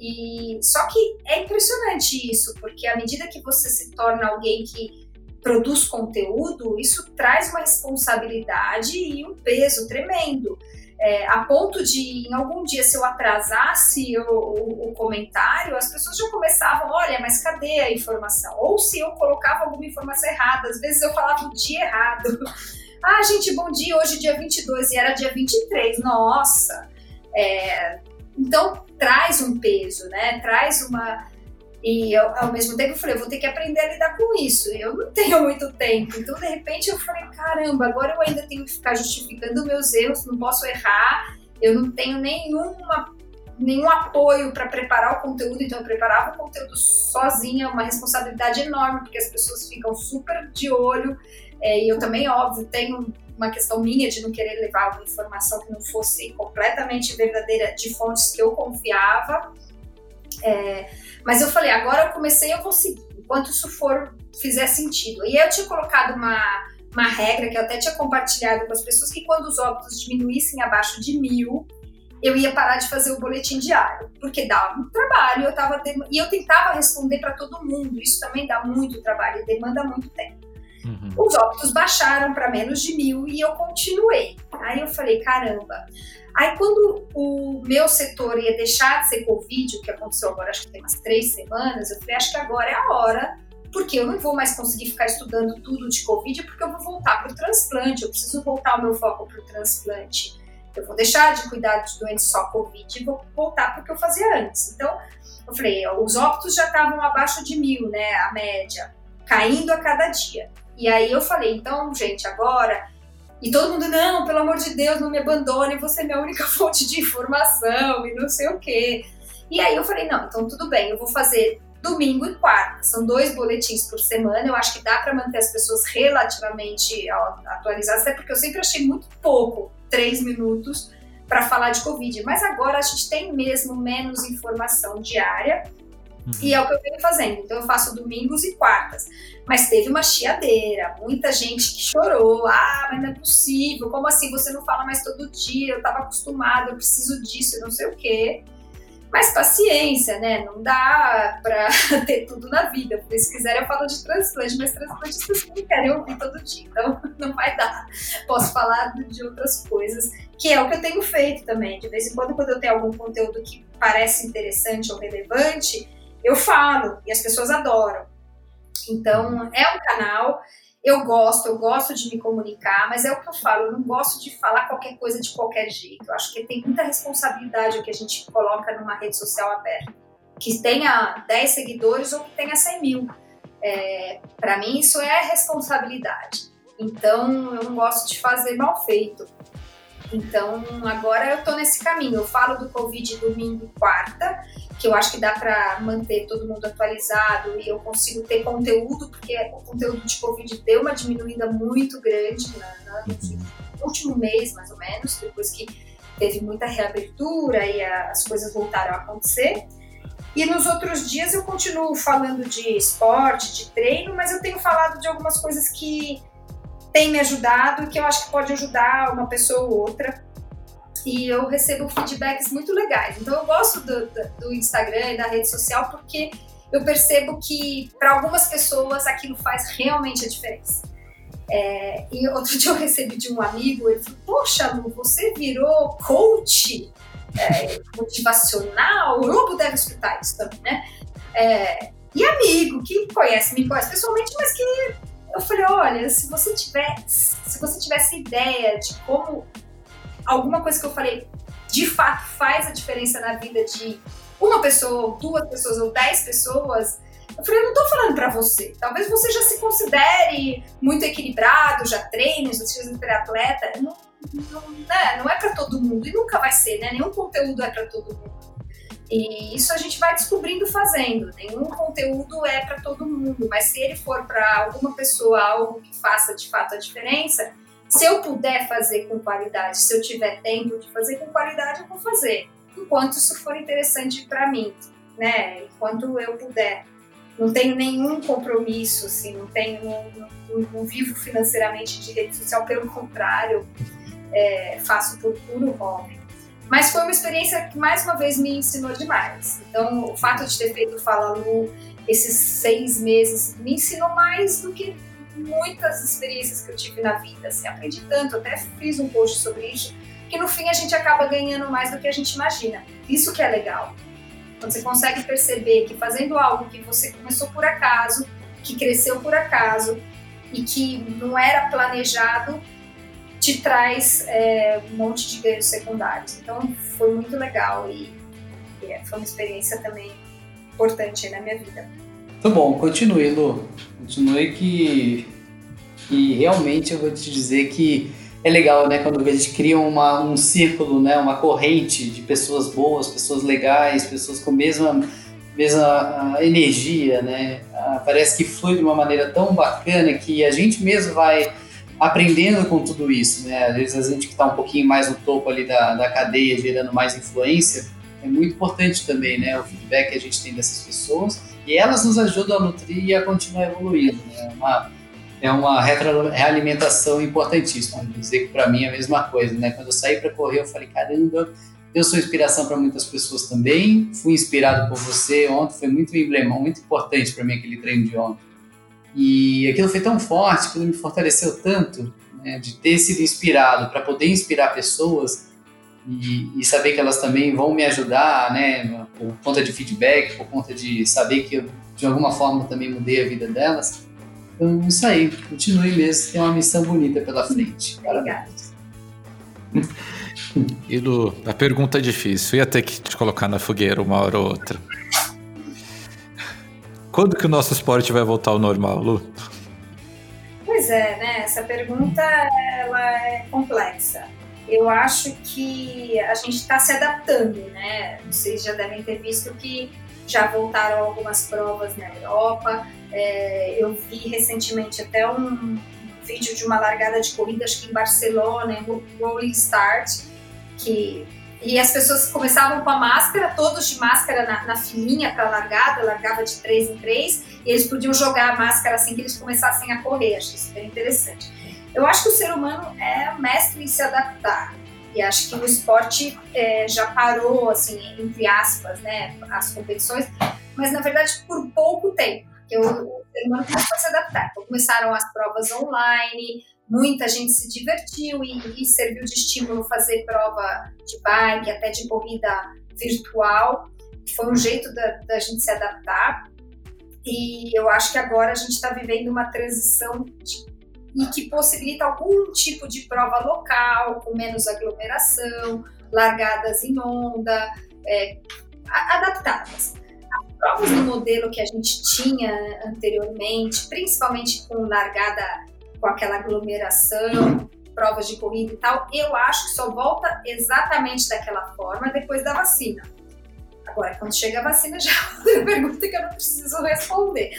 E só que é impressionante isso, porque à medida que você se torna alguém que produz conteúdo, isso traz uma responsabilidade e um peso tremendo. É, a ponto de, em algum dia, se eu atrasasse o, o, o, comentário, as pessoas já começavam, olha, mas cadê a informação? Ou se eu colocava alguma informação errada, às vezes eu falava o dia errado. *laughs* ah, gente, bom dia, hoje é dia 22 e era dia 23, nossa! É, então, traz um peso, né? Traz uma e eu, ao mesmo tempo eu falei, eu vou ter que aprender a lidar com isso. Eu não tenho *laughs* muito tempo. Então, de repente, eu falei, caramba, agora eu ainda tenho que ficar justificando meus erros, não posso errar, eu não tenho nenhuma, nenhum apoio para preparar o conteúdo, então eu preparava o conteúdo sozinha, uma responsabilidade enorme, porque as pessoas ficam super de olho. É, e eu também, óbvio, tenho uma questão minha de não querer levar uma informação que não fosse completamente verdadeira de fontes que eu confiava. É, mas eu falei, agora eu comecei, eu vou seguir, enquanto isso for, fizer sentido. E eu tinha colocado uma, uma regra que eu até tinha compartilhado com as pessoas, que quando os óbitos diminuíssem abaixo de mil, eu ia parar de fazer o boletim diário, porque dava muito trabalho, eu tava e eu tentava responder para todo mundo, isso também dá muito trabalho e demanda muito tempo. Uhum. Os óbitos baixaram para menos de mil e eu continuei. Aí eu falei, caramba, Aí, quando o meu setor ia deixar de ser Covid, o que aconteceu agora, acho que tem umas três semanas, eu falei, acho que agora é a hora, porque eu não vou mais conseguir ficar estudando tudo de Covid, porque eu vou voltar para o transplante, eu preciso voltar o meu foco para o transplante. Eu vou deixar de cuidar de doentes só Covid e vou voltar para o que eu fazia antes. Então, eu falei, os óbitos já estavam abaixo de mil, né, a média, caindo a cada dia. E aí eu falei, então, gente, agora e todo mundo, não, pelo amor de Deus, não me abandone, você é minha única *laughs* fonte de informação e não sei o quê. E aí eu falei, não, então tudo bem, eu vou fazer domingo e quarta. São dois boletins por semana. Eu acho que dá para manter as pessoas relativamente atualizadas, até porque eu sempre achei muito pouco, três minutos, para falar de Covid. Mas agora a gente tem mesmo menos informação diária Uhum. E é o que eu venho fazendo. Então eu faço domingos e quartas. Mas teve uma chiadeira, muita gente que chorou. Ah, mas não é possível. Como assim você não fala mais todo dia? Eu estava acostumado, eu preciso disso, não sei o quê. Mas paciência, né? Não dá pra *laughs* ter tudo na vida. Porque se quiser eu falo de transplante, mas transplante as pessoas não querem ouvir todo dia. Então *laughs* não vai dar. Posso falar de outras coisas, que é o que eu tenho feito também. De vez em quando, quando eu tenho algum conteúdo que parece interessante ou relevante, eu falo e as pessoas adoram. Então, é um canal, eu gosto, eu gosto de me comunicar, mas é o que eu falo, eu não gosto de falar qualquer coisa de qualquer jeito. Eu acho que tem muita responsabilidade o que a gente coloca numa rede social aberta. Que tenha 10 seguidores ou que tenha 100 mil. É, Para mim, isso é responsabilidade. Então, eu não gosto de fazer mal feito. Então, agora eu tô nesse caminho. Eu falo do Covid domingo e quarta, que eu acho que dá para manter todo mundo atualizado e eu consigo ter conteúdo, porque o conteúdo de Covid deu uma diminuída muito grande né, no último mês, mais ou menos, depois que teve muita reabertura e as coisas voltaram a acontecer. E nos outros dias eu continuo falando de esporte, de treino, mas eu tenho falado de algumas coisas que têm me ajudado e que eu acho que pode ajudar uma pessoa ou outra e eu recebo feedbacks muito legais. Então eu gosto do, do, Instagram e da rede social porque eu percebo que para algumas pessoas aquilo faz realmente a diferença. É, e outro *laughs* dia eu recebi de um amigo, ele falou, poxa Lu, você virou coach é, motivacional? O Lobo deve escutar isso também, né? É, e amigo que conhece, me conhece pessoalmente, mas que eu falei, olha, se você tiver, se você tivesse ideia de como alguma coisa que eu falei de fato faz a diferença na vida de uma pessoa, duas pessoas ou dez pessoas, eu falei, eu não tô falando para você. Talvez você já se considere muito equilibrado, já treine, já seja super atleta. Não, não, né? não é para todo mundo e nunca vai ser, né? Nenhum conteúdo é para todo mundo. E isso a gente vai descobrindo fazendo. Nenhum conteúdo é para todo mundo, mas se ele for para alguma pessoa algo que faça de fato a diferença, se eu puder fazer com qualidade, se eu tiver tempo de fazer com qualidade, eu vou fazer. Enquanto isso for interessante para mim, né? Enquanto eu puder. Não tenho nenhum compromisso, assim, não tenho, não, não, não vivo financeiramente de rede social, pelo contrário, é, faço por puro hobby. Mas foi uma experiência que mais uma vez me ensinou demais. Então, o fato de ter feito Fala Lu esses seis meses me ensinou mais do que muitas experiências que eu tive na vida, assim, aprendi tanto, até fiz um post sobre isso, que no fim a gente acaba ganhando mais do que a gente imagina. Isso que é legal. Quando você consegue perceber que fazendo algo que você começou por acaso, que cresceu por acaso e que não era planejado, te traz é, um monte de ganhos secundários. Então foi muito legal e, é, foi uma experiência também importante na minha vida. Muito bom, continue, Lu. Continue que, que realmente eu vou te dizer que é legal, né, quando a gente cria uma, um círculo, né, uma corrente de pessoas boas, pessoas legais, pessoas com mesma, mesma energia, né, ah, parece que flui de uma maneira tão bacana que a gente mesmo vai aprendendo com tudo isso, né, às vezes a gente que está um pouquinho mais no topo ali da, da cadeia, gerando mais influência, é muito importante também, né, o feedback que a gente tem dessas pessoas e elas nos ajudam a nutrir e a continuar evoluindo, né, uma é uma realimentação importantíssima. Vou dizer que para mim é a mesma coisa, né? Quando eu saí para correr, eu falei, caramba, eu sou inspiração para muitas pessoas também. Fui inspirado por você ontem, foi muito emblema, muito importante para mim aquele treino de ontem. E aquilo foi tão forte, aquilo me fortaleceu tanto, né, de ter sido inspirado para poder inspirar pessoas e, e, saber que elas também vão me ajudar, né, por conta de feedback, por conta de saber que eu, de alguma forma também mudei a vida delas então, isso aí. Continue mesmo. Tem uma missão bonita pela frente. Parabéns. *laughs* E Lu, a pergunta é difícil. Ia ter que te colocar na fogueira uma hora ou outra. Quando que o nosso esporte vai voltar ao normal, Lu? Pois é, né? Essa pergunta ela é complexa. Eu acho que a gente está se adaptando, né? Vocês já devem ter visto que já voltaram algumas provas na Europa. É, eu vi recentemente até um vídeo de uma largada de corrida, acho que em Barcelona, em Rolling Start, que e as pessoas começavam com a máscara, todos de máscara na, na filinha para largada, largava de três em três, e eles podiam jogar a máscara assim que eles começassem a correr. Acho isso bem interessante. Eu acho que o ser humano é mestre em se adaptar. E acho que o esporte é, já parou, assim, entre aspas, né, as competições, mas na verdade por pouco tempo. O, o ser humano começou a se adaptar. Então, começaram as provas online, muita gente se divertiu e, e serviu de estímulo fazer prova de bike, até de corrida virtual. Foi um jeito da, da gente se adaptar. E eu acho que agora a gente está vivendo uma transição de e que possibilita algum tipo de prova local, com menos aglomeração, largadas em onda, é, adaptadas. As provas do modelo que a gente tinha anteriormente, principalmente com largada com aquela aglomeração, provas de corrida e tal, eu acho que só volta exatamente daquela forma depois da vacina. Agora, quando chega a vacina, *laughs* já é outra pergunta que eu não preciso responder.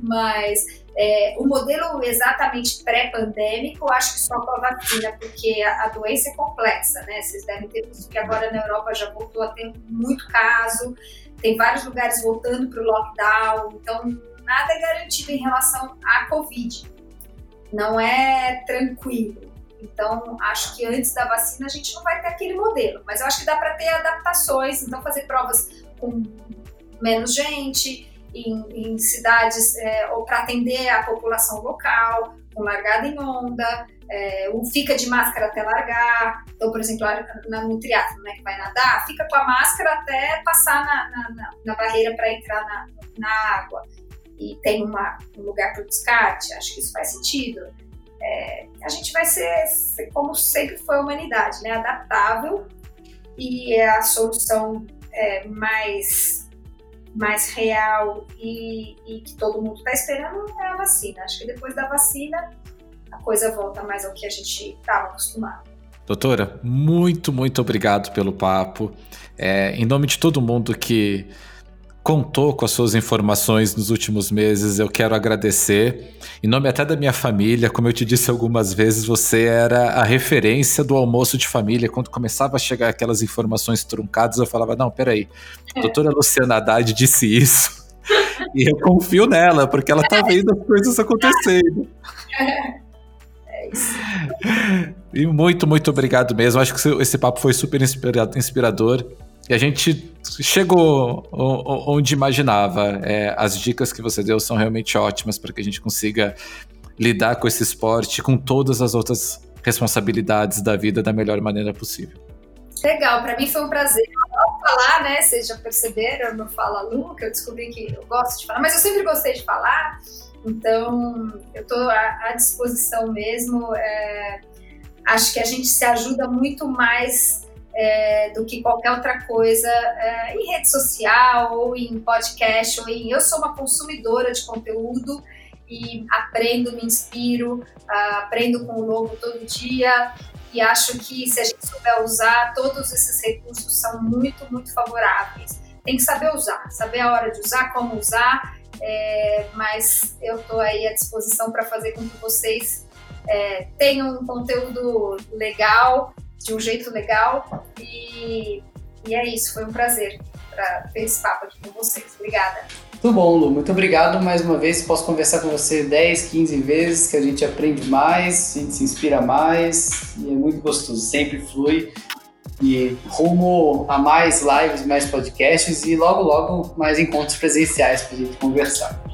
Mas é, o modelo exatamente pré-pandêmico, acho que só com a vacina, porque a, a, doença é complexa, né? Vocês devem ter visto que agora na Europa já voltou a ter muito caso, tem vários lugares voltando para o lockdown, então nada é garantido em relação à Covid. Não é tranquilo. Então, acho que antes da vacina a gente não vai ter aquele modelo, mas eu acho que dá para ter adaptações, então fazer provas com menos gente, em, em cidades é, ou para atender a população local, com largada em onda, é, um fica de máscara até largar. Então, por exemplo, na, no triatlo, né, que vai nadar, fica com a máscara até passar na, na, na, barreira para entrar na, na água. E tem uma, um lugar para o descarte, acho que isso faz sentido. É, a gente vai ser, ser, como sempre foi a humanidade, né, adaptável e é a solução é, mais mais real e, e que todo mundo está esperando é a vacina. Acho que depois da vacina a coisa volta mais ao que a gente estava acostumado. Doutora, muito, muito obrigado pelo papo. É, em nome de todo mundo que contou com as suas informações nos últimos meses. Eu quero agradecer. Em nome até da minha família, como eu te disse algumas vezes, você era a referência do almoço de família. Quando começava a chegar aquelas informações truncadas, eu falava: não, peraí, a doutora Luciana Haddad disse isso. *laughs* E eu confio nela, porque ela tá vendo as coisas acontecendo. É isso. E muito, muito obrigado mesmo. Acho que esse papo foi super inspirador. E a gente chegou onde imaginava. É, as dicas que você deu são realmente ótimas para que a gente consiga lidar com esse esporte, com todas as outras responsabilidades da vida da melhor maneira possível. Legal, para mim foi um prazer falar, né? Vocês já perceberam, meu fala Lu, que eu descobri que eu gosto de falar, mas eu sempre gostei de falar, então eu estou à, disposição mesmo. É, acho que a gente se ajuda muito mais é, do que qualquer outra coisa é, em rede social ou em podcast ou em. Eu sou uma consumidora de conteúdo e aprendo, me inspiro, uh, aprendo com o novo todo dia e acho que se a gente souber usar, todos esses recursos são muito, muito favoráveis. Tem que saber usar, saber a hora de usar, como usar, é, mas eu estou aí à disposição para fazer com que vocês é, tenham um conteúdo legal, de um jeito legal e, e é isso, foi um prazer para ter esse papo aqui com vocês. Obrigada. Muito bom, Lu. Muito obrigado mais uma vez. Posso conversar com você 10, 15 vezes, que a gente aprende mais, a gente se inspira mais e é muito gostoso, sempre flui. E rumo a mais lives, mais podcasts e logo, logo mais encontros presenciais para a gente conversar.